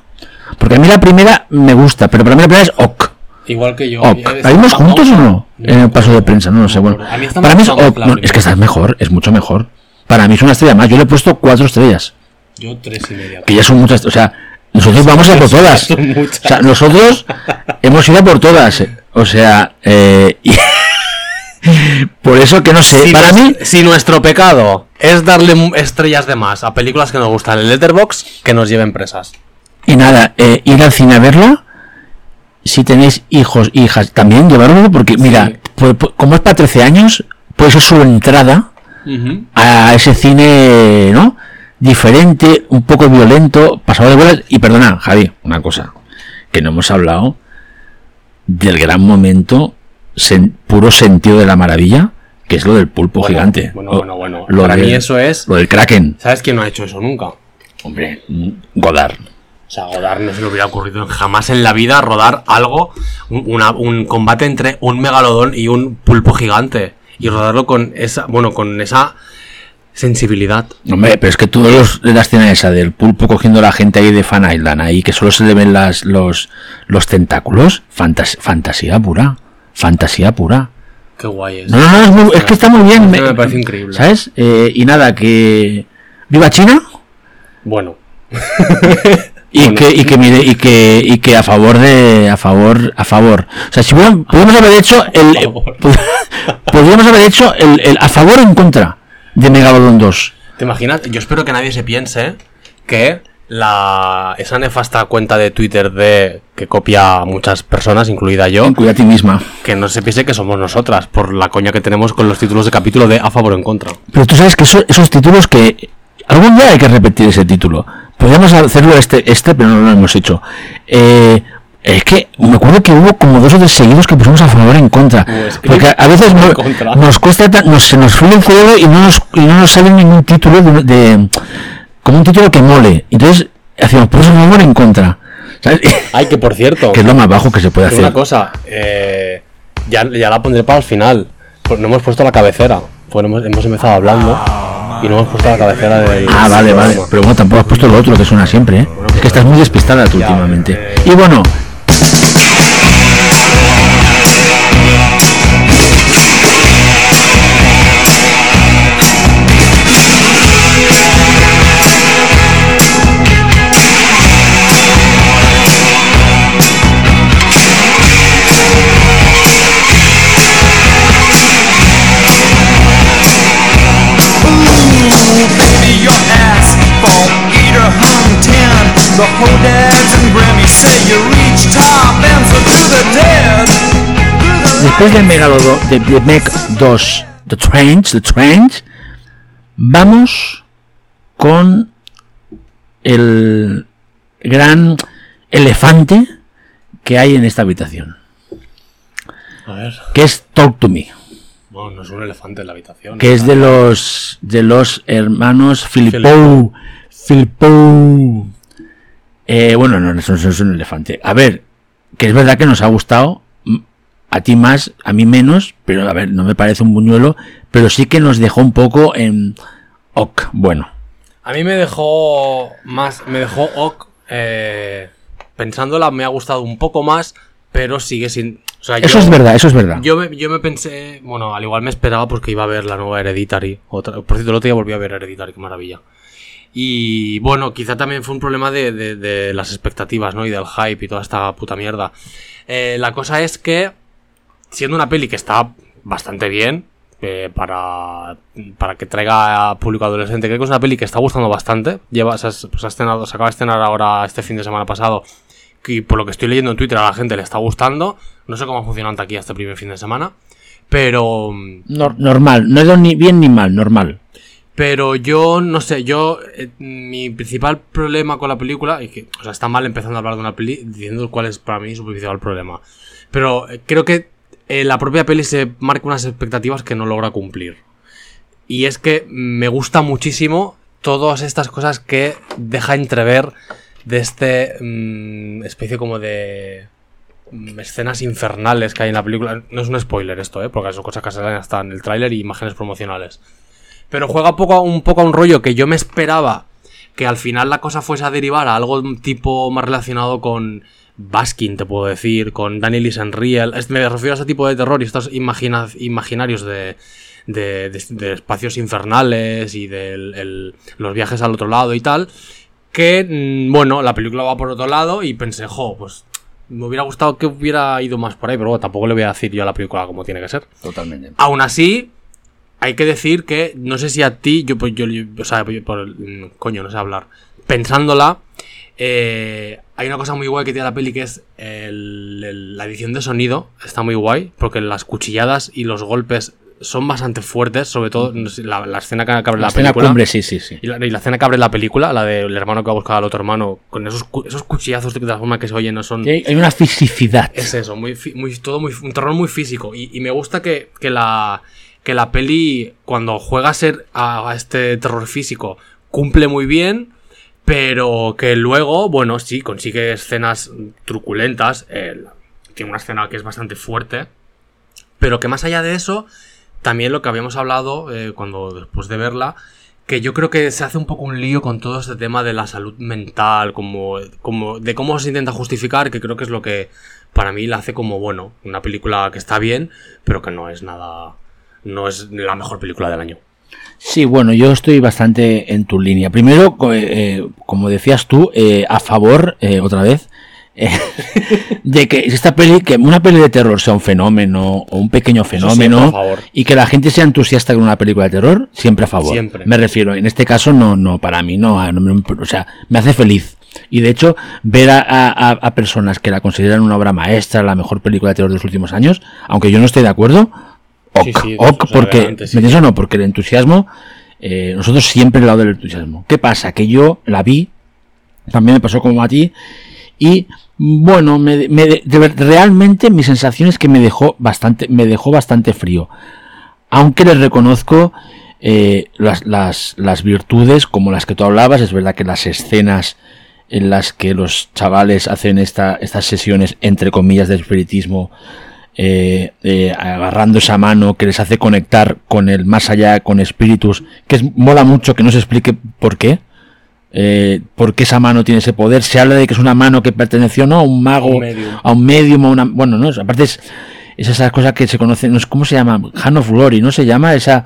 Speaker 2: Porque a mí la primera me gusta, pero para mí la primera es OK.
Speaker 1: Igual que yo. Eh,
Speaker 2: ¿La vimos
Speaker 1: está-
Speaker 2: juntos o no? En el paso de prensa, no lo sé. Bueno, para mí es OK. No, es que esta es mejor, es mucho mejor. Para mí es una estrella más. Yo le he puesto cuatro estrellas,
Speaker 1: Yo tres y media.
Speaker 2: que ya son muchas. O sea, nosotros vamos a por todas. O sea, nosotros hemos ido a por todas. O sea, eh, y- por eso que no sé.
Speaker 1: Si,
Speaker 2: para
Speaker 1: nos-
Speaker 2: mí,
Speaker 1: si nuestro pecado es darle estrellas de más a películas que nos gustan en Letterbox, que nos lleven presas.
Speaker 2: y nada, eh, ir al cine a verla. Si tenéis hijos, hijas, también llevarlo, porque mira,
Speaker 1: Sí.
Speaker 2: pues, pues, como es para 13 años, puede ser su entrada a ese cine, ¿no? Diferente, un poco violento, pasado de bolas. Y perdona, Javi, una cosa, que no hemos hablado del gran momento, sen- puro sentido de la maravilla, que es lo del pulpo
Speaker 1: Bueno,
Speaker 2: gigante.
Speaker 1: Bueno,
Speaker 2: O-
Speaker 1: bueno, bueno.
Speaker 2: Lo
Speaker 1: Para
Speaker 2: de-
Speaker 1: mí eso es.
Speaker 2: Lo del Kraken.
Speaker 1: ¿Sabes quién no ha hecho eso nunca?
Speaker 2: Hombre, Godard.
Speaker 1: sea, a Godard no se le hubiera ocurrido jamás en la vida rodar algo, una- un combate entre un megalodón y un pulpo gigante. Y rodarlo con esa, bueno, con esa sensibilidad.
Speaker 2: Hombre, pero es que todos los, la escena esa del pulpo cogiendo a la gente ahí de Fan Island, ahí que solo se le ven las, los, los tentáculos, fantas- fantasía pura. Fantasía pura.
Speaker 1: Qué guay es.
Speaker 2: No, no, no, es, muy- es que está muy bien.
Speaker 1: Me, me parece increíble.
Speaker 2: ¿Sabes? Eh, y nada, que. ¡Viva China!
Speaker 1: Bueno,
Speaker 2: Y
Speaker 1: Bueno.
Speaker 2: que, y que mire, y que, y que a favor de, a favor, a favor. O sea, si podríamos haber hecho el, podríamos haber hecho el, el a favor o en contra de Megalodon 2.
Speaker 1: ¿te imaginas? Yo espero que nadie se piense que la esa nefasta cuenta de Twitter de que copia a muchas personas, incluida yo,
Speaker 2: Cuida a ti misma.
Speaker 1: que no se piense que somos nosotras por la coña que tenemos con los títulos de capítulo de a favor o en contra.
Speaker 2: Pero tú sabes que eso- esos títulos que algún día hay que repetir ese título. Podríamos hacerlo este, este, pero no lo hemos hecho. Eh, es que me acuerdo que hubo como dos o tres seguidos que pusimos a favor en contra. Porque a, veces no-
Speaker 1: contra.
Speaker 2: nos cuesta, ta- nos, se nos fue el cerebro y no nos, y no nos sale ningún título de, de- como un título que mole. Entonces hacíamos por eso favor en contra. ¿Sabes?
Speaker 1: Ay, que por cierto,
Speaker 2: que es lo más bajo que se puede hacer.
Speaker 1: una cosa, eh, ya, ya la pondré para el final. Pues no hemos puesto la cabecera. Pues hemos, hemos empezado hablando y no hemos puesto la cabecera del.
Speaker 2: Ah, vale, vale. Pero bueno, tampoco has puesto lo otro que suena siempre, ¿eh? Es que estás muy despistada tú
Speaker 1: Ya,
Speaker 2: últimamente.
Speaker 1: eh.
Speaker 2: Y bueno, después de Megalodon, de, de Meg 2, The Trench, The Trench, vamos con el gran elefante que hay en esta habitación,
Speaker 1: A ver.
Speaker 2: que es Talk to Me,
Speaker 1: Bueno, no es un elefante en la habitación.
Speaker 2: que es de los de los hermanos Filipou, Filipou. Eh, bueno, no, eso no es un elefante. A ver, que es verdad que nos ha gustado, a ti más, a mí menos, pero a ver, no me parece un buñuelo, pero sí que nos dejó un poco en ok, bueno.
Speaker 1: A mí me dejó más, me dejó ok, eh, pensándola me ha gustado un poco más, pero sigue sin... O sea,
Speaker 2: Eso
Speaker 1: yo-
Speaker 2: es verdad, eso es verdad.
Speaker 1: Yo me, yo me pensé, bueno, al igual me esperaba porque iba a ver la nueva Hereditary. Otra, por cierto, el otro día volví a ver Hereditary, qué maravilla. Y bueno, quizá también fue un problema de, de- de las expectativas, ¿no? Y del hype y toda esta puta mierda. Eh, la cosa es que, siendo una peli que está bastante bien, eh, para, para que traiga a público adolescente, creo que es una peli que está gustando bastante. Lleva, se, se ha estrenado- se acaba de estrenar ahora este fin de semana pasado. Y por lo que estoy leyendo en Twitter a la gente le está gustando. No sé cómo ha funcionado aquí este primer fin de semana. Pero.
Speaker 2: Nor- normal, no es ni bien ni mal, normal.
Speaker 1: Pero yo no sé, yo. eh, mi principal problema con la película. Y que, o sea, está mal empezando a hablar de una peli diciendo cuál es para mí su principal problema. Pero eh, creo que eh, la propia peli se marca unas expectativas que no logra cumplir. Y es que me gusta muchísimo todas estas cosas que deja entrever de este mm, especie como de mm, escenas infernales que hay en la película. No es un spoiler esto, ¿eh? porque son cosas que salen hasta en el tráiler y imágenes promocionales. Pero juega un poco a un rollo que yo me esperaba que al final la cosa fuese a derivar a algo tipo más relacionado con Baskin, te puedo decir, con Daniel is Unreal. Es- Me refiero a ese tipo de terror y estos imagina- imaginarios de, de, de- de espacios infernales y de el- el- los viajes al otro lado y tal. Que, mm, bueno, la película va por otro lado y pensé, jo, pues me hubiera gustado que hubiera ido más por ahí, pero bueno, tampoco le voy a decir yo a la película como tiene que ser.
Speaker 2: Totalmente.
Speaker 1: Aún así, hay que decir que no sé si a ti, yo, pues, yo, yo- o sea, por el- mm, coño, no sé hablar. Pensándola, eh, hay una cosa muy guay que tiene la peli que es el- el- la edición de sonido. Está muy guay, porque las cuchilladas y los golpes son bastante fuertes, sobre todo la, la escena que abre la,
Speaker 2: La escena
Speaker 1: película.
Speaker 2: cumbre, sí, sí, sí.
Speaker 1: Y la, y la escena que abre la película, la del hermano que va a buscar al otro hermano, con esos, esos cuchillazos de la forma que se oyen, no son.
Speaker 2: Hay una fisicidad.
Speaker 1: Es eso, muy, muy, todo muy, un terror muy físico. Y, y me gusta que, que la, que la peli, cuando juega a ser a, a este terror físico, cumple muy bien, Pero que luego, bueno, sí, consigue escenas truculentas. tiene una escena que es bastante fuerte. Pero que más allá de eso, también lo que habíamos hablado eh, cuando después de verla, que yo creo que se hace un poco un lío con todo este tema de la salud mental, como, como de cómo se intenta justificar, que creo que es lo que para mí la hace como, bueno, una película que está bien, pero que no es nada, no es la mejor película del año.
Speaker 2: Sí, bueno, yo estoy bastante en tu línea. Primero, co- eh, como decías tú, eh, a favor, eh, otra vez, eh, de que esta peli, que una peli de terror sea un fenómeno o un pequeño fenómeno
Speaker 1: siempre a favor.
Speaker 2: y que la gente sea entusiasta con una película de terror, siempre a favor.
Speaker 1: Siempre.
Speaker 2: Me refiero, en este caso no, no, para mí no, no me- o sea, me hace feliz. Y de hecho, ver a, a- a personas que la consideran una obra maestra, la mejor película de terror de los últimos años, aunque yo no estoy de acuerdo, ok,
Speaker 1: Sí, sí,
Speaker 2: ok, porque,
Speaker 1: realmente sí.
Speaker 2: ¿me entiendes o no? Porque el entusiasmo, eh, nosotros siempre el lado del entusiasmo. ¿Qué pasa? Que yo la vi, también me pasó como a ti, y bueno, me, me- de ver- realmente mi sensación es que me dejó bastante, me dejó bastante frío. Aunque les reconozco eh, las, las, las virtudes como las que tú hablabas, es verdad que las escenas en las que los chavales hacen esta, estas sesiones entre comillas de espiritismo, eh, eh, agarrando esa mano que les hace conectar con el más allá, con espíritus, que es, mola mucho que no se explique por qué. Eh, por qué esa mano tiene ese poder. Se habla de que es una mano que perteneció ¿no? a un mago,
Speaker 1: Un
Speaker 2: a un medium, a una. Bueno, no, aparte es, es esa cosa que se conoce, no sé, ¿cómo se llama? Hand of Glory, ¿no? Se llama esa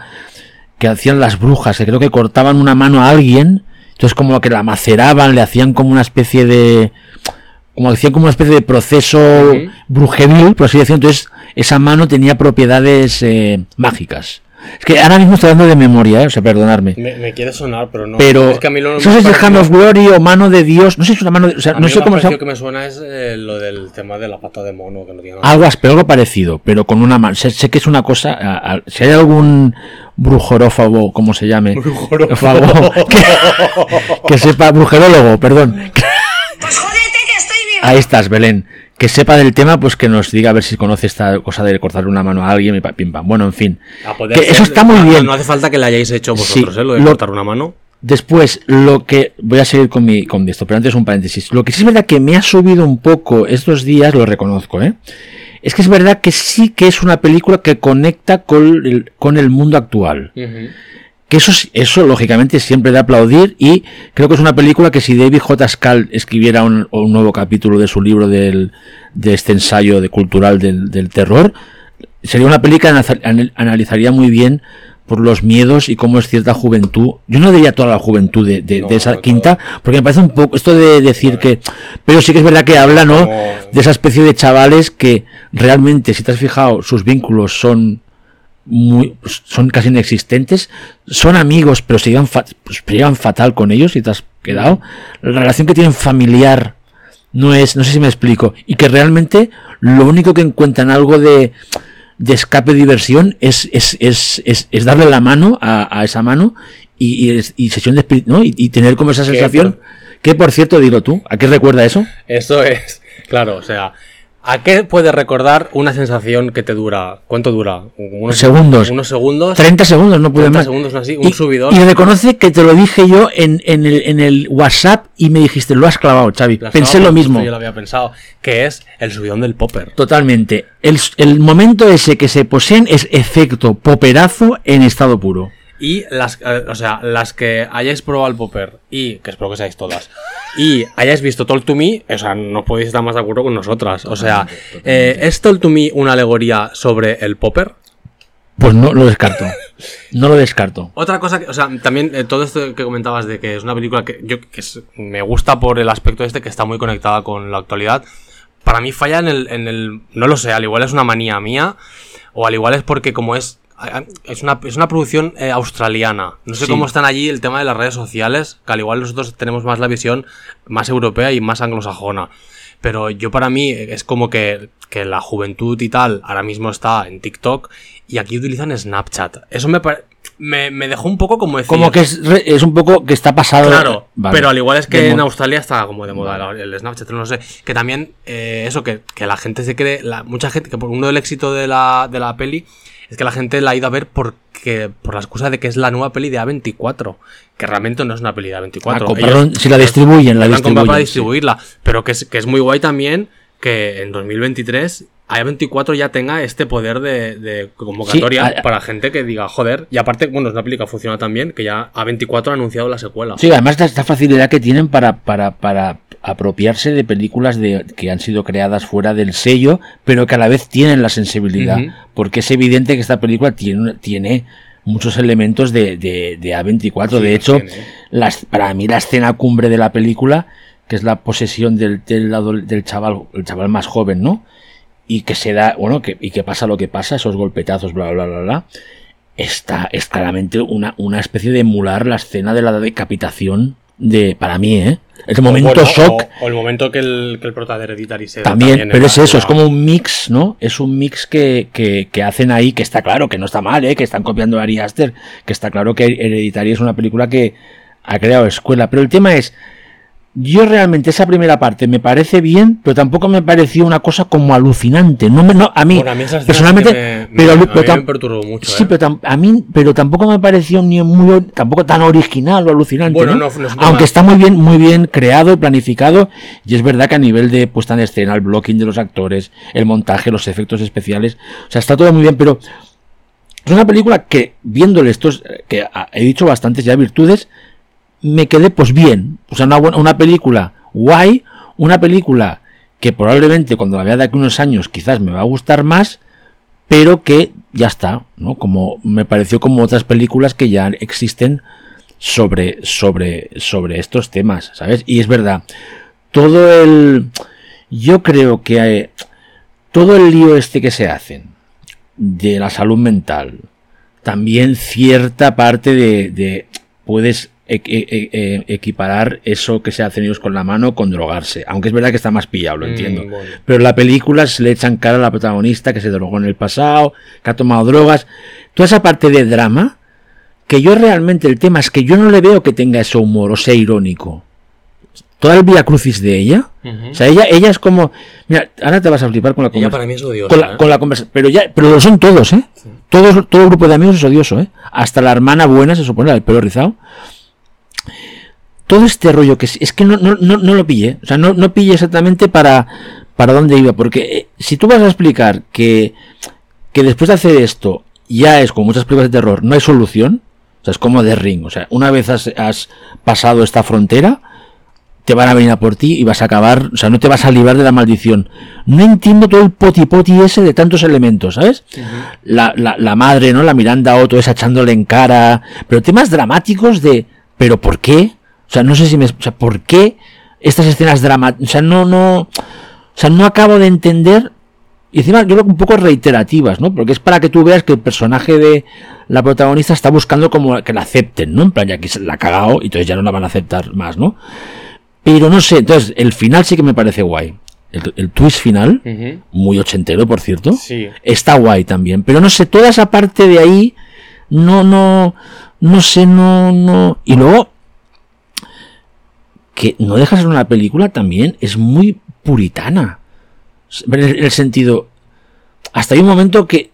Speaker 2: que hacían las brujas, que creo que cortaban una mano a alguien, entonces como que la maceraban, le hacían como una especie de como decían como una especie de proceso brujeril, por así decirlo, entonces esa mano tenía propiedades eh, mágicas. Es que ahora mismo estoy hablando de memoria, ¿eh? o sea, perdonadme.
Speaker 1: Me, me quiere sonar, pero no.
Speaker 2: Pero,
Speaker 1: es que a mí lo
Speaker 2: no sé si es Hand of Glory o mano de Dios, no sé si es una mano de, o sea,
Speaker 1: A
Speaker 2: no
Speaker 1: mí
Speaker 2: sé
Speaker 1: lo
Speaker 2: cómo se llama.
Speaker 1: que me suena es eh, lo del tema de la pata de mono, que no tiene nada.
Speaker 2: Algo, pero algo parecido, pero con una mano. Sé, sé que es una cosa. a- a- si hay algún brujorófago, como se llame,
Speaker 1: Brujorófago.
Speaker 2: que, que sepa, brujerólogo, perdón. Ahí estás, Belén. Que sepa del tema, pues que nos diga a ver si conoce esta cosa de cortar una mano a alguien y pa- pim pam. Bueno, en fin. Que
Speaker 1: ser-
Speaker 2: eso está muy
Speaker 1: no-
Speaker 2: bien.
Speaker 1: No hace falta que le hayáis hecho vosotros,
Speaker 2: Sí,
Speaker 1: ¿eh? Lo de
Speaker 2: lo-
Speaker 1: cortar una mano.
Speaker 2: Después, lo que. Voy a seguir con mi con esto, pero antes un paréntesis. Lo que sí es verdad que me ha subido un poco estos días, lo reconozco, ¿eh? Es que es verdad que sí que es una película que conecta con el, con el mundo actual. Que eso, es- eso lógicamente siempre de aplaudir y creo que es una película que si David J. Scal escribiera un, un nuevo capítulo de su libro del, de este ensayo de cultural del, del terror, sería una película que analiza- anal- analizaría muy bien por los miedos y cómo es cierta juventud. Yo no diría toda la juventud de, de-
Speaker 1: No,
Speaker 2: de esa
Speaker 1: no,
Speaker 2: quinta, porque me parece un poco esto de decir que... Pero sí que es verdad que habla, ¿no? De esa especie de chavales que realmente, si te has fijado, sus vínculos son muy son casi inexistentes son amigos pero se llevan, fa- pues, se llevan fatal con ellos si te has quedado la relación que tienen familiar no es no sé si me explico y que realmente lo único que encuentran algo de de escape diversión es es, es, es, es darle la mano a, a esa mano y, y, es- y sesión de espíritu ¿no? y, y tener como esa sensación que por cierto dilo tú a qué recuerda eso
Speaker 1: Eso es, claro, o sea, ¿a qué puede recordar una sensación que te dura? ¿Cuánto dura? Unos
Speaker 2: Segundos.
Speaker 1: Unos segundos.
Speaker 2: 30 segundos, no puede
Speaker 1: 30
Speaker 2: más.
Speaker 1: segundos, así, un
Speaker 2: y,
Speaker 1: subidón.
Speaker 2: Y reconoce que te lo dije yo en, en, el, en el WhatsApp y me dijiste, lo has clavado, Xavi.
Speaker 1: Las
Speaker 2: Pensé lo mismo.
Speaker 1: Yo lo había pensado, que es el subidón del popper.
Speaker 2: Totalmente. El, el momento ese que se poseen es efecto poperazo en estado puro.
Speaker 1: Y las, eh, o sea, las que hayáis probado el popper y, que espero que seáis todas, y hayáis visto Talk to Me, o sea, no podéis estar más de acuerdo con nosotras. O sea, eh, ¿es Talk to Me una alegoría sobre el popper?
Speaker 2: Pues no lo descarto. No lo descarto.
Speaker 1: Otra cosa que, o sea, también eh, todo esto que comentabas de que es una película que yo que es- me gusta por el aspecto este que está muy conectada con la actualidad. Para mí falla en el, en el, no lo sé, al igual es una manía mía o al igual es porque como es es una, es una producción eh, australiana. No sé
Speaker 2: Sí.
Speaker 1: cómo están allí el tema de las redes sociales, que al igual nosotros tenemos más la visión más europea y más anglosajona. Pero yo para mí es como que, que la juventud y tal ahora mismo está en TikTok y aquí utilizan Snapchat. Eso me, pare- me, me dejó un poco como decir...
Speaker 2: Como que es, re- es un poco que está pasado.
Speaker 1: Claro,
Speaker 2: Vale.
Speaker 1: pero al igual es que
Speaker 2: De
Speaker 1: en Australia está como de moda el el Snapchat, no sé. Que también, eh, eso, que, que la gente se cree, la, mucha gente, que por uno del éxito de la, de la peli es que la gente la ha ido a ver porque por la excusa de que es la nueva peli de A24, que realmente no es una peli de A24.
Speaker 2: Ah,
Speaker 1: Ellos-
Speaker 2: si la distribuyen, la
Speaker 1: para
Speaker 2: distribuyen. sí.
Speaker 1: distribuirla, pero que es, que es muy guay también que en 2023 A24 ya tenga este poder de, de convocatoria
Speaker 2: Sí, a-
Speaker 1: para gente que diga, joder, y aparte, bueno, es una película que funciona también, que ya A24 ha anunciado la secuela.
Speaker 2: Sí, además esta, esta facilidad que tienen para, para, para apropiarse de películas de, que han sido creadas fuera del sello, pero que a la vez tienen la sensibilidad. Porque es evidente que esta película tiene, tiene muchos elementos de, de, de A24.
Speaker 1: Sí,
Speaker 2: de hecho, las, para mí la escena cumbre de la película, que es la posesión del, del, del chaval, el chaval más joven, ¿no? Y que se da, bueno, que, y que pasa lo que pasa, esos golpetazos, bla, bla, bla, bla. Está, es claramente una, una especie de emular la escena de la decapitación de, para mí, ¿eh? El momento
Speaker 1: Bueno,
Speaker 2: shock
Speaker 1: O, o el momento que el, que el prota de Hereditary se da
Speaker 2: también,
Speaker 1: en
Speaker 2: pero
Speaker 1: la-
Speaker 2: es eso, es como un mix, ¿no? Es un mix que, que, que hacen ahí, que está claro, que no está mal, ¿eh? Que están copiando a Ari Aster, que está claro que Hereditary es una película que ha creado escuela, pero el tema es, yo realmente esa primera parte me parece bien, pero tampoco me pareció una cosa como alucinante, no me, no, a mí,
Speaker 1: Bueno, a mí
Speaker 2: personalmente,
Speaker 1: que me-
Speaker 2: pero,
Speaker 1: me- a
Speaker 2: pero
Speaker 1: mí
Speaker 2: tam-
Speaker 1: me perturbó mucho,
Speaker 2: sí,
Speaker 1: ¿eh?
Speaker 2: pero tam- a mí, pero tampoco me pareció ni muy, tampoco tan original o alucinante,
Speaker 1: Bueno,
Speaker 2: ¿no?
Speaker 1: no,
Speaker 2: aunque está muy bien, muy bien creado y planificado, y es verdad que a nivel de puesta en escena, el blocking de los actores, el montaje, los efectos especiales, o sea, está todo muy bien, pero es una película que, viéndole estos, eh, que ah, he dicho bastantes ya virtudes, me quedé pues bien. O sea, una, una película guay, una película que probablemente cuando la vea de aquí unos años quizás me va a gustar más, pero que ya está, ¿no? Como me pareció como otras películas que ya existen sobre, sobre, sobre estos temas, ¿sabes? Y es verdad, todo el... Yo creo que eh, todo el lío este que se hacen de la salud mental, también cierta parte de puedes e- e- e- equiparar eso que se hacen ellos con la mano con drogarse, aunque es verdad que está más pillado, lo
Speaker 1: Mm,
Speaker 2: entiendo.
Speaker 1: bueno.
Speaker 2: Pero en la película se le echan cara a la protagonista que se drogó en el pasado, que ha tomado drogas, toda esa parte de drama, que yo realmente el tema es que yo no le veo que tenga ese humor o sea irónico. Todo el via crucis de ella, o sea, ella, ella es como, mira, ahora te vas a flipar con la conversación
Speaker 1: para mí es odiosa.
Speaker 2: con la,
Speaker 1: ¿eh?
Speaker 2: con la conversa- pero ya pero lo son todos eh todos todo el grupo de amigos es odioso eh hasta la hermana buena se supone la del pelo rizado todo este rollo que es, es que no, no, no, no lo pillé o sea no, no pillé exactamente para para dónde iba porque eh, si tú vas a explicar que que después de hacer esto ya es como muchas películas de terror no hay solución o sea es como de ring o sea una vez has, has pasado esta frontera te van a venir a por ti y vas a acabar, o sea, no te vas a librar de la maldición. No entiendo todo el poti poti ese de tantos elementos, ¿sabes? la, la, la madre, ¿no? La Miranda Otto esa echándole en cara, pero temas dramáticos de, ¿pero por qué? O sea, no sé si me, o sea, ¿por qué estas escenas dramáticas? O sea, no, no, o sea, no acabo de entender. Y encima yo creo que un poco reiterativas, ¿no? Porque es para que tú veas que el personaje de la protagonista está buscando como que la acepten, ¿no? En plan, ya que se la ha cagado y entonces ya no la van a aceptar más, ¿no? Pero no sé, entonces el final sí que me parece guay. El, el twist final, muy ochentero, por cierto,
Speaker 1: Sí.
Speaker 2: está guay también. Pero no sé, toda esa parte de ahí, no, no, no sé, no, no. Y luego, que no dejas en una película también es muy puritana. En el, en el sentido, hasta hay un momento que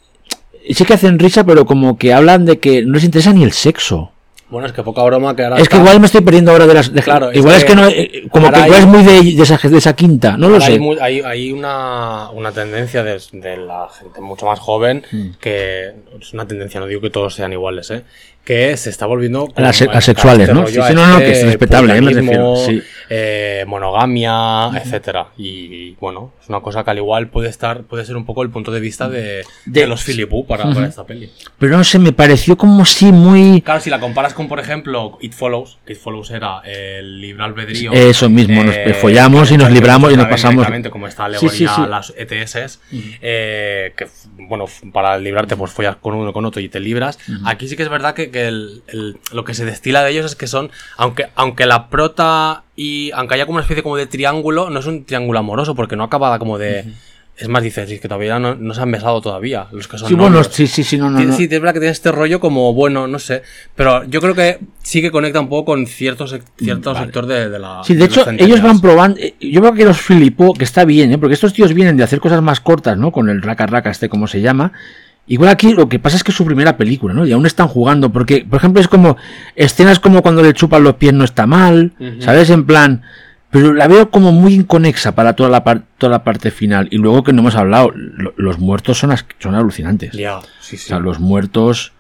Speaker 2: sí que hacen risa, pero como que hablan de que no les interesa ni el sexo.
Speaker 1: Bueno, es que poca broma que ahora.
Speaker 2: Es que igual me estoy perdiendo ahora de las. de-
Speaker 1: Claro,
Speaker 2: igual es
Speaker 1: que
Speaker 2: que no. eh, Como que igual
Speaker 1: hay-
Speaker 2: es muy de, de esa, de esa quinta, no lo sé.
Speaker 1: Hay, hay, hay una, una tendencia de, de la gente mucho más joven
Speaker 2: Hmm.
Speaker 1: que es una tendencia, no digo que todos sean iguales, ¿eh? Que se está volviendo
Speaker 2: Las- asexuales,
Speaker 1: a
Speaker 2: ¿no? Sí, sí, no, no,
Speaker 1: este
Speaker 2: que es respetable, ¿eh? Me
Speaker 1: puritanismo,
Speaker 2: refiero, sí.
Speaker 1: eh, monogamia, etcétera. Y bueno, es una cosa que al igual puede estar, puede ser un poco el punto de vista de, de,
Speaker 2: De-
Speaker 1: los Philippu para, para esta peli.
Speaker 2: Pero no sé, me pareció como si muy.
Speaker 1: Claro, si la comparas con, por ejemplo, It Follows, que It Follows era el libre albedrío.
Speaker 2: Eso mismo, nos follamos y nos libramos y nos pasamos-
Speaker 1: Exactamente, como esta
Speaker 2: Sí,
Speaker 1: alegoría a las ETS, eh, que, bueno, para librarte, pues follas con uno con otro y te libras. Aquí sí que es verdad que, que el- el- lo que se destila de ellos es que son, aunque, aunque la prota y, aunque haya como una especie como de triángulo, no es un triángulo amoroso, porque no acaba como de... Es más, dices, es que todavía no, no se han besado todavía, los que son
Speaker 2: Sí, bueno, sí, sí, sí, no, no.
Speaker 1: Sí, sí, es verdad que tiene este rollo como, bueno, no sé. Pero yo creo que sí que conecta un poco con cierto, cierto sector de, de la.
Speaker 2: Sí, de hecho,
Speaker 1: los
Speaker 2: ellos van probando. eh, Yo creo que los Filippo, que está bien, ¿eh? porque estos tíos vienen de hacer cosas más cortas, ¿no? Con el raca raca, este, como se llama. Igual aquí lo que pasa es que es su primera película, ¿no? Y aún están jugando, porque, por ejemplo, es como escenas como cuando le chupan los pies no está mal, ¿sabes? En plan, pero la veo como muy inconexa para toda la, par- toda la parte final. Y luego que no hemos hablado, lo- los muertos son, son alucinantes.
Speaker 1: Ya, sí,
Speaker 2: O sea, los muertos.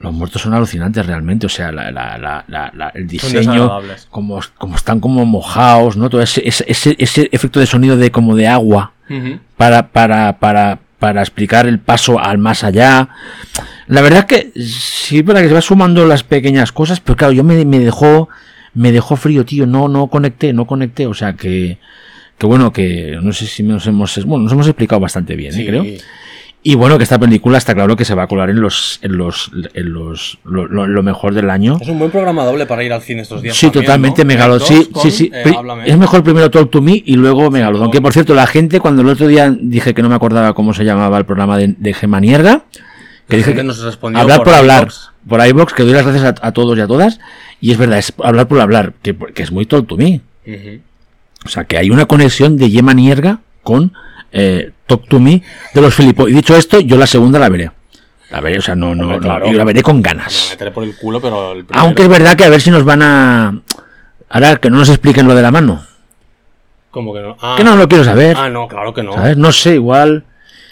Speaker 2: Los muertos son alucinantes realmente. O sea, la, el diseño. Como, como están como mojados, ¿no? Todo ese, ese, ese, ese efecto de sonido de como de agua. Para, para, para, para explicar el paso al más allá. La verdad es que sí, para que se va sumando las pequeñas cosas, pero claro, yo me, me dejó. Me dejó frío, tío. No, no conecté, no conecté. O sea que. Que bueno, que no sé si nos hemos. Bueno, nos hemos explicado bastante bien, ¿eh?
Speaker 1: Sí.
Speaker 2: creo. Y bueno, que esta película está claro que se va a colar en los, en los, en los, lo, lo- lo mejor del año.
Speaker 1: Es un buen programa doble para ir al cine estos días.
Speaker 2: Sí,
Speaker 1: también,
Speaker 2: totalmente,
Speaker 1: ¿no?
Speaker 2: Megalodon. Sí,
Speaker 1: con,
Speaker 2: sí, sí.
Speaker 1: eh,
Speaker 2: es mejor primero Talk to Me y luego Megalodon. Que por cierto, la gente, cuando el otro día dije que no me acordaba cómo se llamaba el programa de, de Gemma Nierga, que
Speaker 1: La
Speaker 2: dije que
Speaker 1: nos respondió
Speaker 2: hablar
Speaker 1: por
Speaker 2: por, hablar, por iBox, que doy las gracias a, a todos y a todas. Y es verdad, es hablar por hablar, que, que es muy Talk to Me. O sea, que hay una conexión de Gemma Nierga con eh, Talk to Me de los Filipos. Y dicho esto, yo la segunda la veré. La veré, o sea, no, no,
Speaker 1: Hombre,
Speaker 2: no,
Speaker 1: claro.
Speaker 2: y la veré con ganas.
Speaker 1: meteré por el culo, pero el primero-
Speaker 2: Aunque es verdad que a ver si nos van a... Ahora, que no nos expliquen lo de la mano.
Speaker 1: ¿Cómo que no? Ah,
Speaker 2: Que no lo quiero saber.
Speaker 1: ah, no, claro que no.
Speaker 2: ¿Sabes? No sé, igual...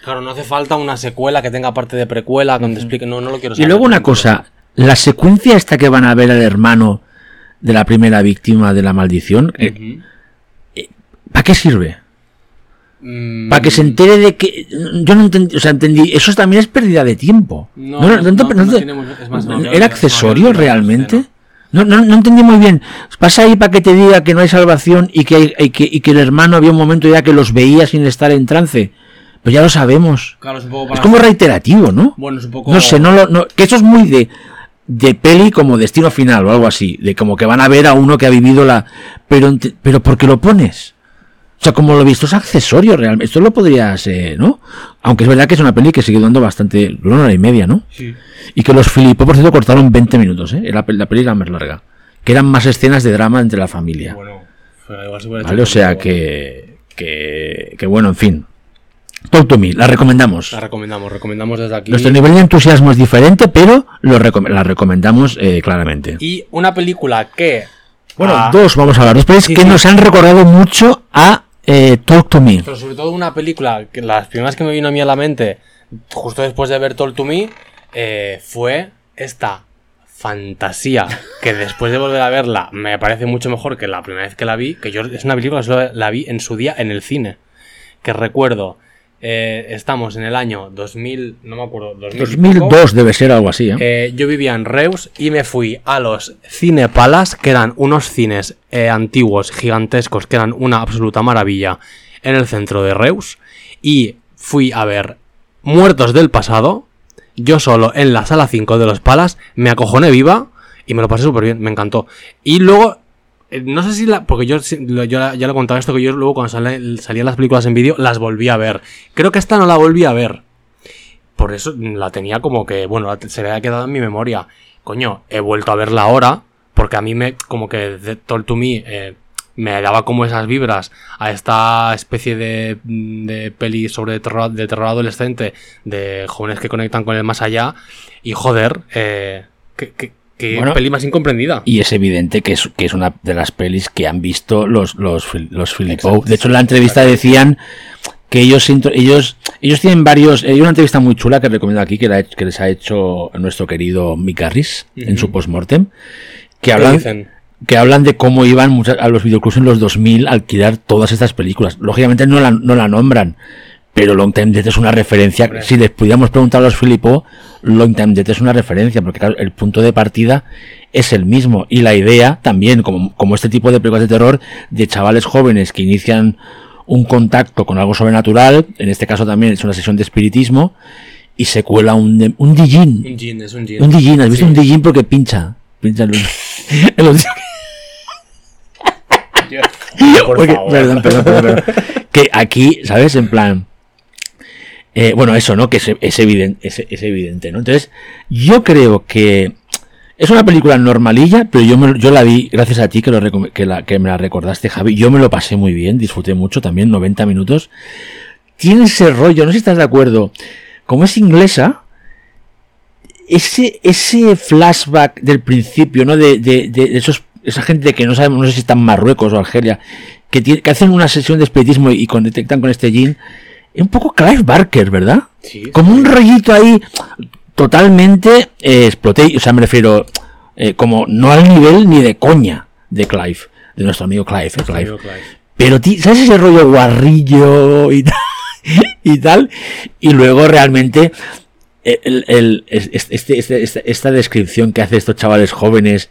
Speaker 1: Claro, no hace falta una secuela que tenga parte de precuela, donde explique. No, no lo quiero
Speaker 2: Y
Speaker 1: saber.
Speaker 2: luego una cosa, la secuencia esta que van a ver al hermano de la primera víctima de la maldición,
Speaker 1: Ujú.
Speaker 2: ¿para qué sirve?
Speaker 1: Mm,
Speaker 2: Para que se entere de que... Yo no entendí, o sea, entendí, eso también es pérdida de tiempo.
Speaker 1: No,
Speaker 2: ¿Era accesorio realmente? No, no, no entendí muy bien. Pasa ahí para que te diga que no hay salvación y que, hay, y que, y que el hermano había un momento ya que los veía sin estar en trance. Pues ya lo sabemos.
Speaker 1: Claro, es un poco para.
Speaker 2: Es como reiterativo, ¿no?
Speaker 1: Bueno, es un poco.
Speaker 2: No sé, no lo, no, que eso es muy de, de peli como destino final o algo así, de como que van a ver a uno que ha vivido la, pero, pero ¿por qué lo pones? O sea, como lo he visto, es accesorio realmente. Esto lo podrías, eh, ¿no? Aunque es verdad que es una peli que sigue dando bastante, una hora y media, ¿no?
Speaker 1: Sí.
Speaker 2: Y que los Filippo, por cierto, cortaron 20 minutos, ¿eh? Era la, peli- la peli era más larga. Que eran más escenas de drama entre la familia.
Speaker 1: Bueno, igual
Speaker 2: ¿Vale? O sea que, que, que bueno, en fin. Talk to me, la recomendamos.
Speaker 1: La recomendamos, recomendamos desde aquí.
Speaker 2: Nuestro nivel de entusiasmo es diferente, pero lo recom- la recomendamos eh, claramente.
Speaker 1: Y una película que.
Speaker 2: Bueno,
Speaker 1: ah,
Speaker 2: dos, vamos a hablar. Dos pelis
Speaker 1: Sí,
Speaker 2: que
Speaker 1: sí.
Speaker 2: nos han recordado mucho a eh, Talk to Me.
Speaker 1: Pero sobre todo una película que las primeras que me vino a mí a la mente, justo después de ver Told to Me, eh, fue esta fantasía que después de volver a verla me parece mucho mejor que la primera vez que la vi, que yo es una película que la vi en su día en el cine, que recuerdo, eh, estamos en el año 2000, no me acuerdo, 2000 y poco.
Speaker 2: 2002 debe ser algo así, ¿eh?
Speaker 1: Eh, yo vivía en Reus y me fui a los Cine Palace, que eran unos cines eh, antiguos, gigantescos, que eran una absoluta maravilla en el centro de Reus. Y fui a ver Muertos del Pasado, yo solo en la sala 5 de los Palace, me acojoné viva y me lo pasé súper bien, me encantó. Y luego, no sé si la. Porque yo, lo- ya le he contado esto, que yo luego cuando sale- salían las películas en vídeo, las volví a ver. Creo que esta no la volví a ver. Por eso la tenía como que, bueno, se me había quedado en mi memoria. Coño, he vuelto a verla ahora, porque a mí me, como que The Told to Me eh, me daba como esas vibras a esta especie de, de peli sobre terror, de terror adolescente, de jóvenes que conectan con el más allá. Y joder, eh, qué- qué
Speaker 2: Bueno,
Speaker 1: peli más incomprendida.
Speaker 2: Y es evidente que es, que es una de las pelis que han visto los, los, los Filippo. De hecho, en la entrevista decían que ellos, ellos, ellos tienen varios. Hay una entrevista muy chula que recomiendo aquí que, la he- que les ha hecho nuestro querido Mick Harris en su postmortem. Que
Speaker 1: ¿Qué
Speaker 2: hablan, que hablan de cómo iban muchas, a los videoclubs en los 2000 a alquilar todas estas películas. Lógicamente no la, no la nombran, pero Long Time Dead es una referencia.
Speaker 1: Hombre.
Speaker 2: Si les pudiéramos preguntar a los Filippo, Long Time Dead es una referencia, porque claro, el punto de partida es el mismo. Y la idea también, como, como este tipo de películas de terror, de chavales jóvenes que inician un contacto con algo sobrenatural, en este caso también es una sesión de espiritismo, y se cuela un, un Dijin.
Speaker 1: Un jean, es un jean.
Speaker 2: Un Dijin, ¿has visto
Speaker 1: Sí.
Speaker 2: un Dijin? Porque pincha. Pincha
Speaker 1: Por
Speaker 2: Porque-
Speaker 1: favor.
Speaker 2: perdón, perdón, perdón, perdón. Que aquí, ¿sabes? En plan. Eh, bueno, eso, ¿no? Que es, evidente, es, evidente, ¿no? Entonces, yo creo que es una película normalilla, pero yo, me- yo la vi gracias a ti que, lo que, me la recordaste, Javi. Yo me lo pasé muy bien, disfruté mucho también, 90 minutos. Tiene ese rollo, no sé si estás de acuerdo, como es inglesa, ese, ese flashback del principio, ¿no? De, de, de esos, esa gente que no sabemos, no sé si está en Marruecos o Argelia, que, hacen una sesión de espiritismo y con, detectan con este Jin, es un poco Clive Barker, ¿verdad?
Speaker 1: Sí,
Speaker 2: Como un rollito ahí totalmente eh, exploté, o sea, me refiero, eh, como no al nivel ni de coña de Clive, de nuestro amigo Clive, ¿eh? Clive.
Speaker 1: Amigo Clive.
Speaker 2: Pero, ¿sabes ese rollo guarrillo y tal? y tal? Y luego realmente el, el- este- este- este- esta descripción que hacen estos chavales jóvenes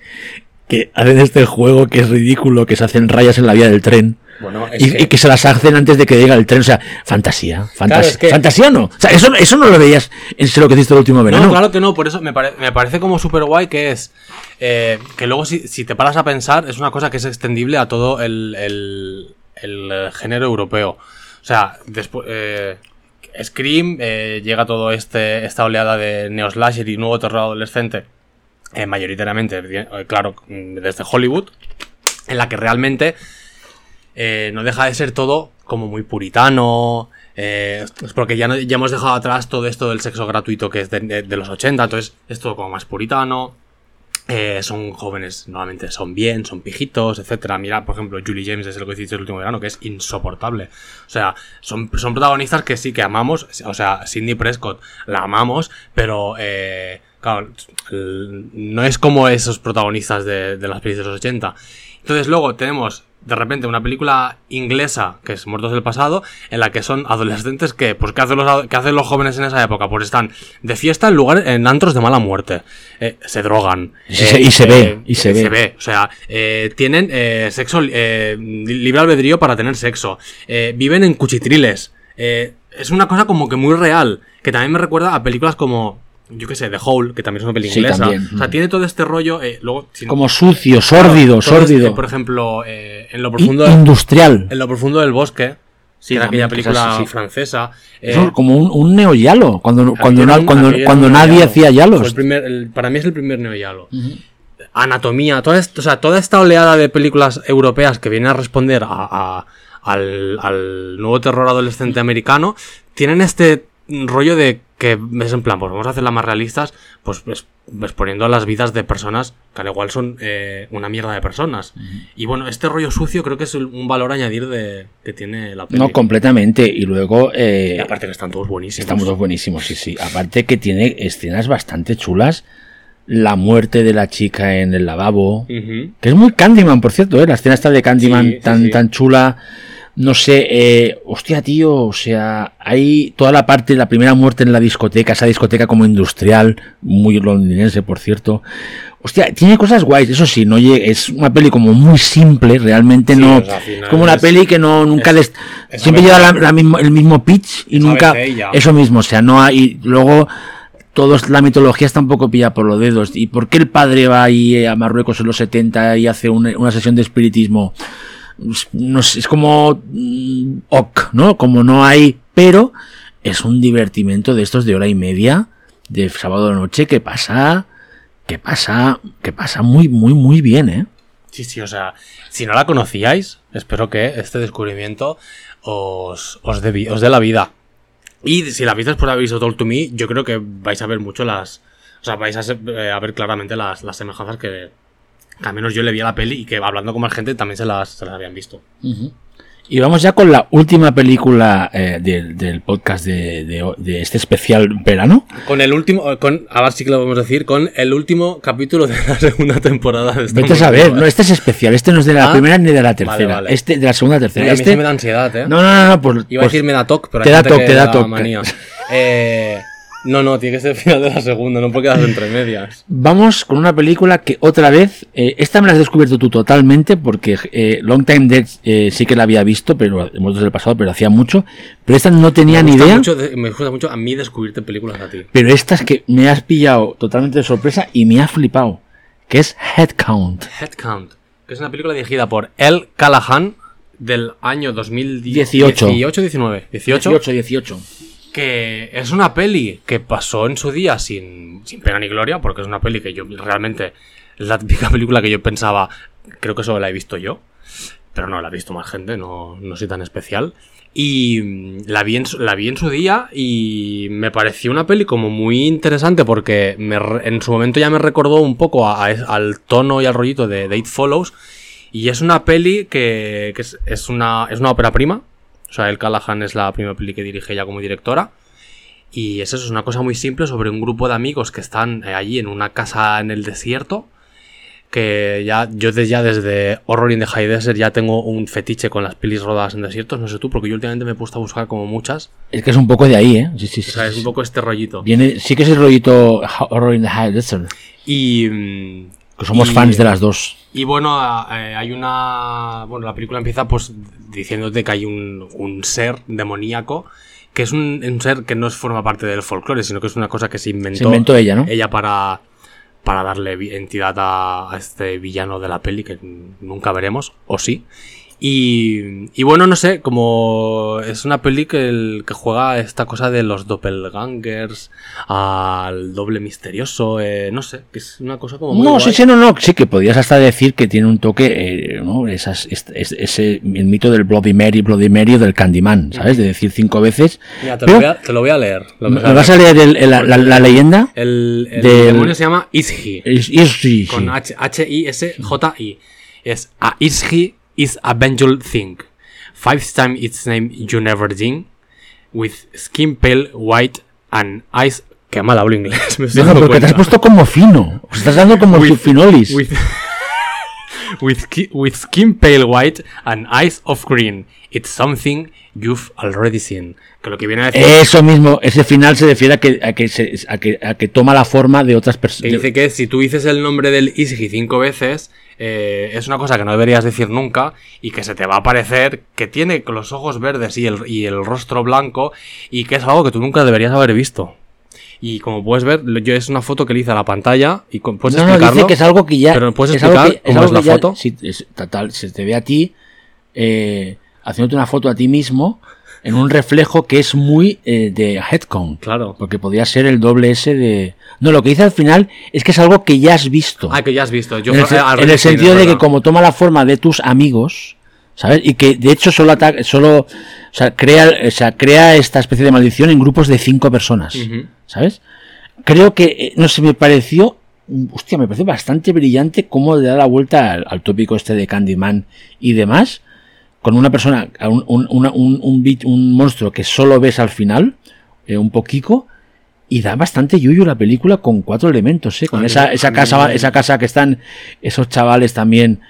Speaker 2: que hacen este juego que es ridículo, que se hacen rayas en la vía del tren.
Speaker 1: Bueno,
Speaker 2: Y,
Speaker 1: que-
Speaker 2: y que se las hacen antes de que llegue el tren, o sea, fantasía, fantasía,
Speaker 1: es que-
Speaker 2: fantasía no, o sea, eso, eso no lo veías en lo que hiciste el último verano.
Speaker 1: No, claro que no, por eso me, pare- me parece como súper guay que es. eh, que luego, si, si te paras a pensar, es una cosa que es extendible a todo el, el- el, eh, género europeo. O sea, después. Scream, eh, llega todo este esta oleada de neo slasher y nuevo terror adolescente, eh, mayoritariamente, eh, claro, desde Hollywood, en la que realmente eh, no deja de ser todo como muy puritano. eh, es porque ya, ya hemos dejado atrás todo esto del sexo gratuito que es de, los 80, entonces es todo como más puritano. eh, son jóvenes, normalmente son bien, son pijitos, etcétera. Mira, por ejemplo, Julie James es el que hiciste el último verano, que es insoportable. O sea, son, son protagonistas que sí que amamos. O sea, Cindy Prescott la amamos, pero no es como esos protagonistas de, de las películas de los 80. Entonces luego tenemos de repente una película inglesa que es Muertos del Pasado, en la que son adolescentes que, pues, ¿qué hacen los, qué hacen los jóvenes en esa época? Pues están de fiesta en lugar, en antros de mala muerte. Eh, se drogan.
Speaker 2: Y se- y se ve, y se ve.
Speaker 1: O sea, eh, tienen eh, sexo, eh, libre albedrío para tener sexo. Eh, viven en cuchitriles. Eh, es una cosa como que muy real, que también me recuerda a películas como, yo qué sé, The Hole, que también es una película
Speaker 2: Sí,
Speaker 1: inglesa.
Speaker 2: también.
Speaker 1: O sea, tiene todo este rollo, eh, luego...
Speaker 2: Como sucio, sórdido,
Speaker 1: este,
Speaker 2: sórdido.
Speaker 1: por ejemplo, eh, en lo profundo...
Speaker 2: industrial.
Speaker 1: En lo profundo del bosque,
Speaker 2: Sí,
Speaker 1: que era aquella
Speaker 2: cosas
Speaker 1: película francesa. eh,
Speaker 2: es como un, un neoyalo, cuando, cuando,
Speaker 1: un-
Speaker 2: cuando, cuando nadie hacía yalos.
Speaker 1: el primer- el- para mí es el primer neoyalo. Anatomía, toda, o sea, toda esta oleada de películas europeas que vienen a responder a, a- al, al nuevo terror adolescente americano, tienen este rollo de que es en plan, pues vamos a hacerlas más realistas, pues, pues, pues poniendo las vidas de personas que al igual son eh, una mierda de personas. Y bueno, este rollo sucio creo que es un- valor a añadir de, que tiene la película.
Speaker 2: No, completamente. Y luego. eh,
Speaker 1: Y aparte que están todos buenísimos.
Speaker 2: Estamos todos buenísimos, sí, sí. Aparte que tiene escenas bastante chulas. La muerte de la chica en el lavabo. Que es muy Candyman, por cierto, ¿eh? La escena esta de Candyman
Speaker 1: Sí, sí,
Speaker 2: tan,
Speaker 1: sí.
Speaker 2: tan chula. No sé, eh, hostia, tío, o sea, hay toda la parte, la primera muerte en la discoteca, esa discoteca como industrial, muy londinense, por cierto. Hostia, tiene cosas guays, eso sí, no llega- es una peli como muy simple, realmente
Speaker 1: Sí,
Speaker 2: no.
Speaker 1: o sea,
Speaker 2: es como una
Speaker 1: es-
Speaker 2: peli que no, nunca
Speaker 1: es-
Speaker 2: les.
Speaker 1: es
Speaker 2: Siempre lleva la- la mismo- el mismo pitch y nunca. Eso mismo, o sea, no hay. Luego todos la mitología está un poco pillada por los dedos. ¿Y por qué el padre va ahí a Marruecos en los 70 y hace una, una sesión de espiritismo? No es como mm, ok, ¿no? Como no hay, pero es un divertimento de estos de hora y media de sábado de noche que pasa, que pasa, que pasa muy, muy, muy bien, ¿eh?
Speaker 1: Sí, sí, o sea, si no la conocíais, espero que este descubrimiento os, os, dé, os dé la vida. Y si la viste después de haber visto Talk to Me, yo creo que vais a ver mucho las. O sea, vais a, eh, a ver claramente las, las semejanzas que al menos yo le vi a la peli y que hablando con más gente también se las, se las habían visto.
Speaker 2: Y vamos ya con la última película eh, del, del podcast de, de- de este especial verano.
Speaker 1: Con el último, eh, con, ahora sí que lo podemos decir, con el último capítulo de la segunda temporada de esta
Speaker 2: Vete a saber, no, este es especial, este no es de la
Speaker 1: Ah,
Speaker 2: primera ni de la tercera,
Speaker 1: vale.
Speaker 2: este de la segunda tercera.
Speaker 1: Uy, a mí
Speaker 2: este,
Speaker 1: sí me da ansiedad, eh.
Speaker 2: No, no, no, no, pues,
Speaker 1: Iba a
Speaker 2: pues-
Speaker 1: decir me da pero
Speaker 2: te da
Speaker 1: que
Speaker 2: te da
Speaker 1: manía. Eh, no, no, tiene que ser el final de la segunda, no puede quedar entre medias.
Speaker 2: Vamos con una película que otra vez, eh, esta me la has descubierto tú totalmente porque eh, Long Time Dead eh, sí que la había visto, pero muertos del pasado, pero hacía mucho, pero esta no tenía ni idea.
Speaker 1: mucho de- me gusta mucho a mí descubrirte películas a ti.
Speaker 2: Pero esta es que me has pillado totalmente de sorpresa y me ha flipado, que es Headcount.
Speaker 1: Headcount, que es una película dirigida por El Callahan del año 2018.
Speaker 2: 18.
Speaker 1: 19. 18.
Speaker 2: 18, 18.
Speaker 1: Es una peli que pasó en su día sin, sin pena ni gloria, porque es una peli que yo realmente es la típica película que yo pensaba, creo que solo la he visto yo, pero no, la ha visto más gente, no, no soy tan especial. Y mm, la vi, en, la vi en su día y me pareció una peli como muy interesante porque en su momento ya me recordó un poco al tono y al rollito de, It Follows. Y es una peli que, que es, es una, es una ópera prima. O sea, El Callahan es la primera peli que dirige ella como directora. Y es eso, es una cosa muy simple sobre un grupo de amigos que están eh, allí en una casa en el desierto. Que ya, yo desde, ya desde Horror in the High Desert ya tengo un fetiche con las pelis rodadas en desiertos. No sé tú, porque yo últimamente me he puesto a buscar como muchas.
Speaker 2: Es que es un poco de ahí, ¿eh? Sí, sí,
Speaker 1: O
Speaker 2: sí,
Speaker 1: sea, es un poco este rollito.
Speaker 2: Viene, sí que es el rollito Horror in the High Desert.
Speaker 1: Y.
Speaker 2: Que somos
Speaker 1: y-
Speaker 2: fans de las dos.
Speaker 1: Y bueno, eh, hay una. Bueno, la película empieza pues diciéndote que hay un, un ser demoníaco. Que es un, un ser que no forma parte del folclore, sino que es una cosa que se inventó,
Speaker 2: Se inventó ella, ¿no?
Speaker 1: ella para, para darle entidad a, a este villano de la peli que nunca veremos, o sí. Y, y bueno, no sé, como es una peli que, el- que juega esta cosa de los doppelgangers, al doble misterioso, eh, no sé, que es una cosa como muy
Speaker 2: No, sí,
Speaker 1: guay.
Speaker 2: sí, no, no, sí que podías hasta decir que tiene un toque, eh, ¿no? Esas, es- es- ese, el mito del Bloody Mary, Bloody Mary o del Candyman, ¿sabes? De decir cinco veces.
Speaker 1: Mira, te, lo voy a, te lo voy a leer. lo
Speaker 2: ¿Me vas a leer el- el- la, la- la leyenda?
Speaker 1: El, el
Speaker 2: del-
Speaker 1: demonio se llama.
Speaker 2: Es- es- sí, sí.
Speaker 1: Con H- H-I-S-J-I. Es a Isji is a vengeful thing. Five times its name you never ding. With skin pale, white, and eyes. Qué mal hablo inglés. Me estoy dando
Speaker 2: porque te has puesto como fino. Os estás dando como
Speaker 1: With-
Speaker 2: subfinolis.
Speaker 1: With, with, ki- with skin pale white and eyes of green. It's something you've already seen. Que lo que viene a decir.
Speaker 2: Eso mismo, ese final se refiere a que, a que, se- a que, a que toma la forma de otras personas.
Speaker 1: dice que si tú dices el nombre del Isgi cinco veces, eh, es una cosa que no deberías decir nunca y que se te va a parecer que tiene los ojos verdes y el, y el rostro blanco y que es algo que tú nunca deberías haber visto. Y como puedes ver, yo es una foto que le hice a la pantalla y puedes
Speaker 2: No, no,
Speaker 1: explicarlo.
Speaker 2: dice que es algo que ya.
Speaker 1: Pero ¿puedes
Speaker 2: es
Speaker 1: explicar
Speaker 2: que- es
Speaker 1: cómo
Speaker 2: algo
Speaker 1: es la
Speaker 2: ya-
Speaker 1: foto?
Speaker 2: sí, es- total, se te ve a ti eh, haciéndote una foto a ti mismo en un reflejo que es muy eh, de headcount.
Speaker 1: Claro.
Speaker 2: Porque podría ser el doble S de. No, lo que dice al final es que es algo que ya has visto.
Speaker 1: Ah, que ya has visto. Yo
Speaker 2: en el,
Speaker 1: al
Speaker 2: en sentido de que como toma la forma de tus amigos, ¿sabes? Y que de hecho solo ataca, solo, o sea, crea, o sea, crea esta especie de maldición en grupos de cinco personas. ¿sabes? Creo que, eh, no sé, me pareció, hostia, me pareció bastante brillante cómo le da la vuelta al, al tópico este de Candyman y demás, con una persona, un, un, una- un, un bit- un monstruo que solo ves al final, eh, un poquito, y da bastante yuyu la película con cuatro elementos, ¿eh? Con esa, esa casa, esa casa que están esos chavales también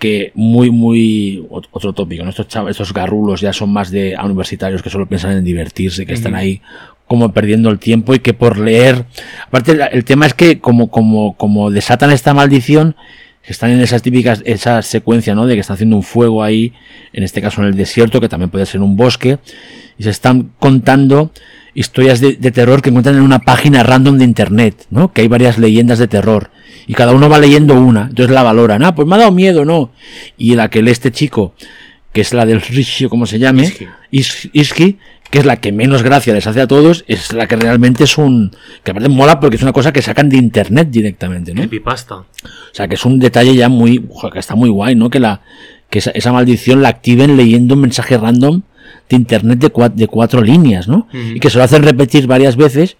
Speaker 2: que muy, muy ot- otro tópico, ¿no? Estos chavales, estos garrulos ya son más de a universitarios que solo piensan en divertirse, que están ahí como perdiendo el tiempo y que por leer, aparte el tema es que como, como, como desatan esta maldición, están en esas típicas, esa secuencia, ¿no? De que están haciendo un fuego ahí, en este caso en el desierto, que también puede ser un bosque, y se están contando historias de, de terror que encuentran en una página random de internet, ¿no? Que hay varias leyendas de terror. Y cada uno va leyendo una, entonces la valoran. Ah, pues me ha dado miedo, ¿no? Y la que lee este chico, que es la del Rishio, como se llame,
Speaker 1: Iski.
Speaker 2: Is- Iski, que es la que menos gracia les hace a todos, es la que realmente es un... que aparte mola porque es una cosa que sacan de internet directamente, ¿no?
Speaker 1: Creepypasta.
Speaker 2: O sea, que es un detalle ya muy, ojo, que está muy guay, ¿no? Que la, que esa, esa maldición la activen leyendo un mensaje random de internet de, cua- de cuatro líneas, ¿no? Y que se lo hacen repetir varias veces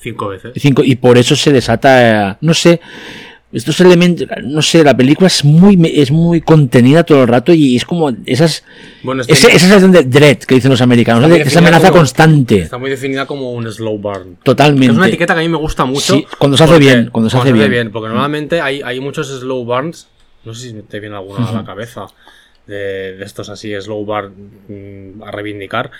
Speaker 1: Cinco veces.
Speaker 2: cinco, y por eso se desata, eh, no sé, estos elementos, no sé, la película es muy, es muy contenida todo el rato y es como esas,
Speaker 1: Bueno,
Speaker 2: esa sensación de dread que dicen los americanos, esa amenaza
Speaker 1: como-
Speaker 2: constante,
Speaker 1: está muy definida como un slow burn.
Speaker 2: totalmente.
Speaker 1: Es una etiqueta que a mí me gusta mucho.
Speaker 2: Sí, cuando se hace
Speaker 1: porque-
Speaker 2: bien, cuando se hace bien.
Speaker 1: Porque normalmente hay, hay muchos slow burns. No sé si te viene alguno a la cabeza. De, de estos así, slow burn mm, a reivindicar.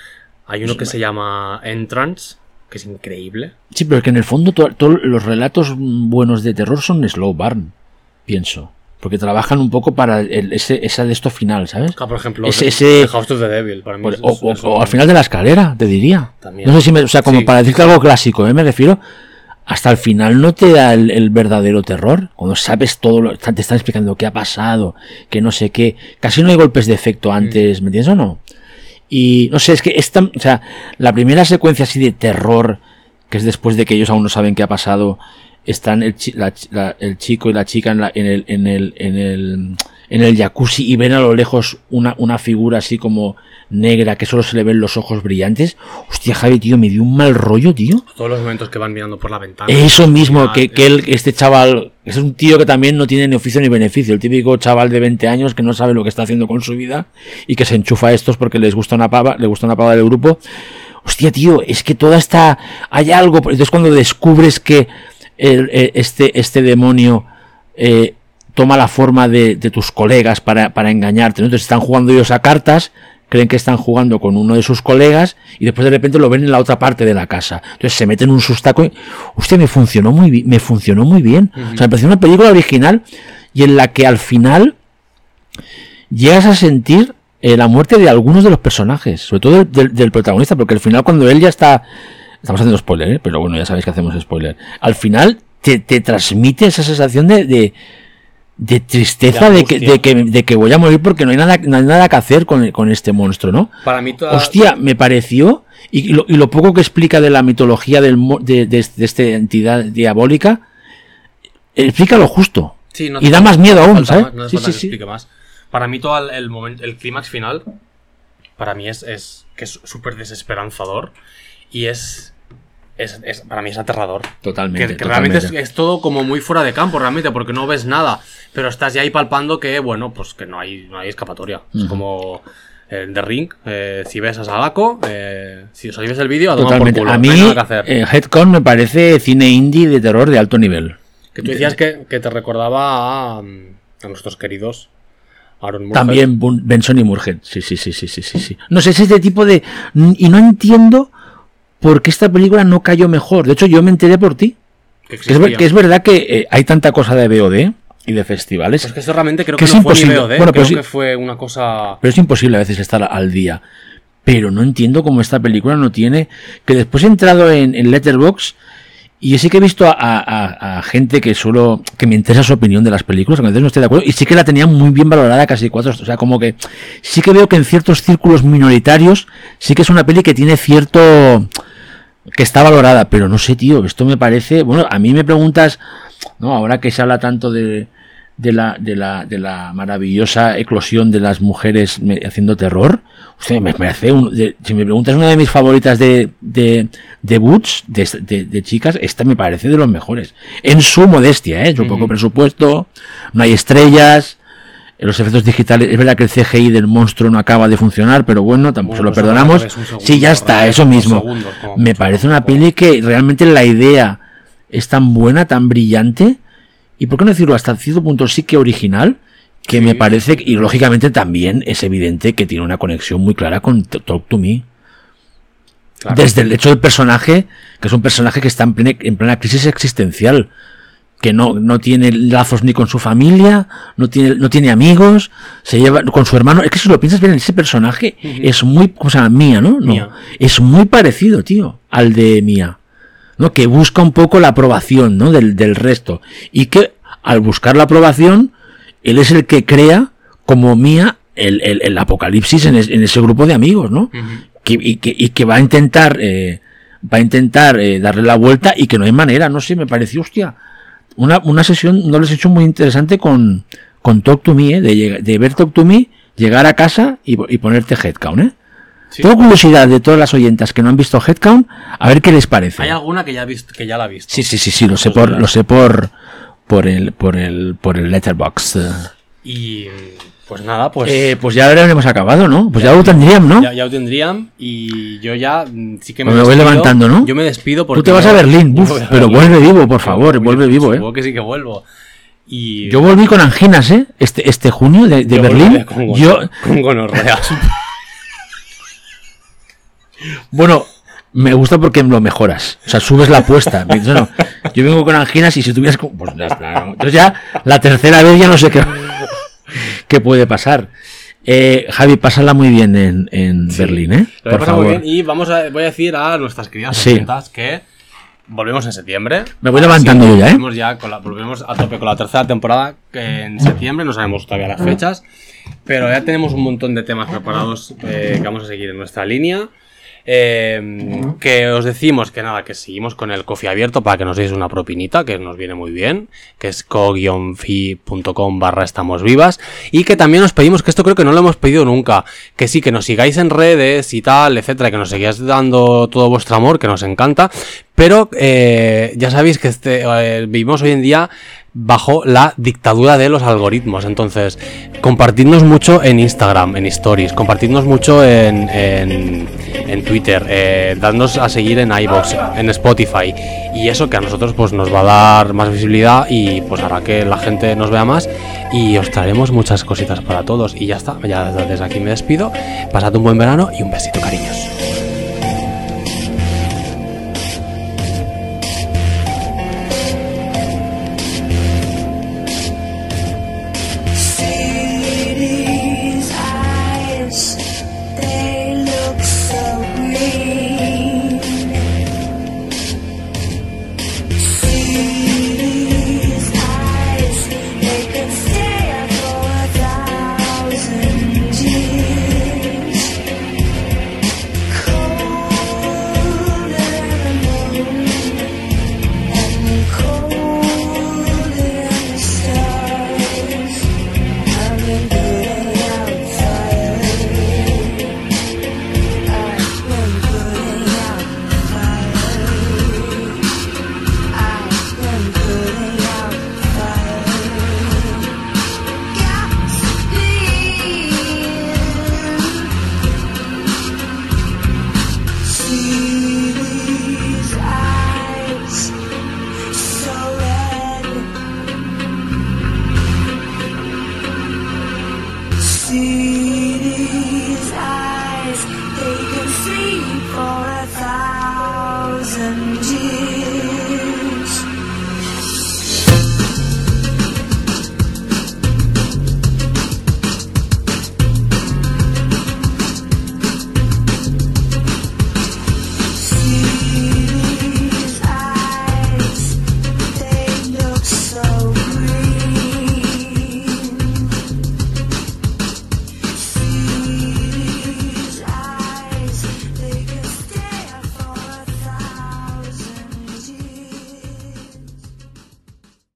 Speaker 1: Hay uno que se llama Entrance, que es increíble.
Speaker 2: Sí, pero es que en el fondo to- todos los relatos buenos de terror son slow burn, pienso. Porque trabajan un poco para el- ese, esa de esto final, ¿sabes?
Speaker 1: Ah, por ejemplo,
Speaker 2: Ese- ese-
Speaker 1: House of the Devil. Para mí
Speaker 2: Por-
Speaker 1: es-
Speaker 2: o, al final de la escalera, te diría.
Speaker 1: También.
Speaker 2: No sé si me, o sea, como
Speaker 1: Sí.
Speaker 2: para decirte algo clásico, ¿eh? me refiero. Hasta el final no te da el, el verdadero terror. Cuando sabes todo, lo, te están explicando qué ha pasado, que no sé qué. Casi no hay golpes de efecto antes, ¿me entiendes o no? Y no sé, es que esta, o sea, la primera secuencia así de terror, que es después de que ellos aún no saben qué ha pasado, están el, chi- la la- el chico y la chica en, la- en el, en el, en el, en el jacuzzi y ven a lo lejos una, una figura así como negra que solo se le ven los ojos brillantes. Hostia, Javi, tío, me dio un mal rollo, tío.
Speaker 1: Todos los momentos que van mirando por la ventana.
Speaker 2: Eso mismo, que, que él, este chaval, es un tío que también no tiene ni oficio ni beneficio, el típico chaval de 20 años que no sabe lo que está haciendo con su vida y que se enchufa a estos porque les gusta una pava, le gusta una pava del grupo. Hostia, tío, es que toda esta, hay algo, entonces cuando descubres que el- eh, este, este demonio eh, toma la forma de, tus colegas para, para engañarte. Entonces están jugando ellos a cartas, creen que están jugando con uno de sus colegas y después de repente lo ven en la otra parte de la casa. Entonces se meten un sustaco y, hostia, me funcionó muy bien, me funcionó muy bien. O sea, me pareció una película original y en la que al final llegas a sentir eh, la muerte de algunos de los personajes, sobre todo del, protagonista, porque al final cuando él ya está... Estamos haciendo spoiler, ¿eh? pero bueno, ya sabéis que hacemos spoiler. Al final te, te transmite esa sensación de, de tristeza,
Speaker 1: De
Speaker 2: de, que, de, que, de que voy a morir porque no hay nada, no hay nada que hacer con, con este monstruo, ¿no?
Speaker 1: Para mí toda...
Speaker 2: Hostia, me pareció, y lo, y lo poco que explica de la mitología del, de, de, de esta entidad diabólica, explica lo justo.
Speaker 1: Sí, no
Speaker 2: y da más miedo aún, ¿sabes?
Speaker 1: más, no
Speaker 2: Sí, sí,
Speaker 1: que
Speaker 2: sí.
Speaker 1: más. Para mí todo el, el momento, el clímax final, para mí es, es que es súper desesperanzador y es, es, es- para mí es aterrador.
Speaker 2: Totalmente.
Speaker 1: Que, que realmente es, todo como muy fuera de campo, realmente, porque no ves nada. Pero estás ya ahí palpando que, bueno, pues que no hay, no hay escapatoria. Es como el The Ring. eh, si ves a Sadako, eh, si os ves el vídeo, a tomar por culo.
Speaker 2: A mí, eh, Headcon me parece cine indie de terror de alto nivel.
Speaker 1: que tú decías que, que te recordaba a, mm, a nuestros queridos Aaron.
Speaker 2: También Benson y Murhead. Sí, sí, sí, sí, sí, sí. No sé, es este tipo de. Y no entiendo por qué esta película no cayó mejor. De hecho, yo me enteré por ti.
Speaker 1: Que
Speaker 2: es, ver-
Speaker 1: existía.
Speaker 2: que es verdad que eh, hay tanta cosa de BOD y de festivales.
Speaker 1: Pues que esto realmente creo
Speaker 2: Que
Speaker 1: que,
Speaker 2: es
Speaker 1: no fue ni. VOD,
Speaker 2: Bueno,
Speaker 1: creo
Speaker 2: pero sí-
Speaker 1: que fue una cosa...
Speaker 2: Pero es imposible a veces estar al día. Pero no entiendo cómo esta película no tiene. Que después he entrado en, en Letterboxd y sí que he visto a, a- a gente que solo. que me interesa su opinión de las películas, aunque a veces no estoy de acuerdo, y sí que la tenía muy bien valorada, casi cuatro. O sea, como que. Sí que veo que en ciertos círculos minoritarios sí que es una peli que tiene cierto. Que está valorada, pero no sé, tío, esto me parece. Bueno, a mí me preguntas. No, ahora que se habla tanto de, de la, de la, de la maravillosa eclosión de las mujeres me- haciendo terror. Hostia, me parece un, de- si me preguntas una de mis favoritas de, de, debuts de, de, de chicas, esta me parece de los mejores. En su modestia, ¿eh? Su poco presupuesto, no hay estrellas, los efectos digitales, es verdad que el CGI del monstruo no acaba de funcionar, pero bueno, tampoco
Speaker 1: Bueno,
Speaker 2: se lo
Speaker 1: pues
Speaker 2: perdonamos.
Speaker 1: segundo,
Speaker 2: Sí, ya está, eso mismo.
Speaker 1: segundos,
Speaker 2: Me parece una peli que realmente la idea es tan buena, tan brillante, y por qué no decirlo hasta cierto punto sí que original, que me parece, y lógicamente también es evidente que tiene una conexión muy clara con Talk to Me.
Speaker 1: Claro.
Speaker 2: Desde el hecho del personaje, que es un personaje que está en plena, en plena crisis existencial, que no, no tiene lazos ni con su familia, no tiene, no tiene amigos, se lleva con su hermano. Es que si lo piensas bien, ese personaje es muy, ¿cómo se llama? Mía, ¿no? No.
Speaker 1: Mía.
Speaker 2: Es muy parecido, tío, al de Mía. ¿no? Que busca un poco la aprobación, ¿no? Del, del resto. Y que al buscar la aprobación, él es el que crea como Mía el, el- el apocalipsis en, es- en ese grupo de amigos, ¿no? que, y, que, y que va a intentar, eh, va a intentar eh, darle la vuelta y que no hay manera, no sé, me pareció, hostia, una, una sesión, no les he hecho muy interesante con, con Talk to Me, ¿eh? de, de ver Talk to Me, llegar a casa y, y ponerte Headcount, ¿eh?
Speaker 1: Sí.
Speaker 2: Tengo curiosidad de todas las oyentas que no han visto Headcount, a ver qué les parece.
Speaker 1: Hay alguna que ya, visto, que ya la ha visto.
Speaker 2: Sí, sí, sí, sí, lo sé por, lo sé por, por el, por el, por el letterbox.
Speaker 1: Y pues nada, pues
Speaker 2: Eh, pues ya habremos acabado, ¿no? Pues ya lo tendrían, ¿no?
Speaker 1: ya, ya lo tendrían. Y yo ya mm, sí que me,
Speaker 2: Pues me voy levantando, ¿no?
Speaker 1: Yo me despido porque.
Speaker 2: Tú te vas a Berlín, uf,
Speaker 1: a
Speaker 2: pero
Speaker 1: Berlín.
Speaker 2: vuelve vivo, por favor, vuelve vivo, ¿eh?
Speaker 1: Que sí que vuelvo. Y
Speaker 2: Yo volví con anginas, ¿eh? Este, este junio de, de
Speaker 1: yo
Speaker 2: Berlín.
Speaker 1: Con,
Speaker 2: Yo,
Speaker 1: con gonorreas.
Speaker 2: bueno, me gusta porque lo mejoras. O sea, subes la apuesta. Me dices, no, yo vengo con anginas y si tuvieras... Pues ya está. ¿no? Entonces ya, la tercera vez ya no sé qué, qué puede pasar. Eh, Javi, pásala muy bien en, en Berlín, ¿eh?
Speaker 1: Lo
Speaker 2: Por
Speaker 1: pasar muy
Speaker 2: favor.
Speaker 1: bien y vamos a, voy a decir a nuestras queridas
Speaker 2: Sí.
Speaker 1: que volvemos en septiembre.
Speaker 2: Me voy levantando yo ya, ¿eh?
Speaker 1: Volvemos ya con la, volvemos a tope con la tercera temporada que en septiembre, no sabemos todavía las fechas, pero ya tenemos un montón de temas preparados eh, que vamos a seguir en nuestra línea.
Speaker 3: Eh, que os decimos que nada, que seguimos con el coffee abierto para que nos deis una propinita, que nos viene muy bien, que es co-fi.com barra estamos vivas. Y que también os pedimos, que esto creo que no lo hemos pedido nunca, que sí, que nos sigáis en redes y tal, etcétera, que nos sigáis dando todo vuestro amor, que nos encanta. Pero eh, ya sabéis que este, eh, vivimos hoy en día bajo la dictadura de los algoritmos. Entonces, compartidnos mucho en Instagram, en Stories, compartidnos mucho en, en, Twitter, eh, dadnos a seguir en iBox, en Spotify. Y eso que a nosotros pues nos va a dar más visibilidad y pues hará que la gente nos vea más y os traeremos muchas cositas para todos. Y ya está, ya desde aquí me despido. Pasad un buen verano y un besito, cariños.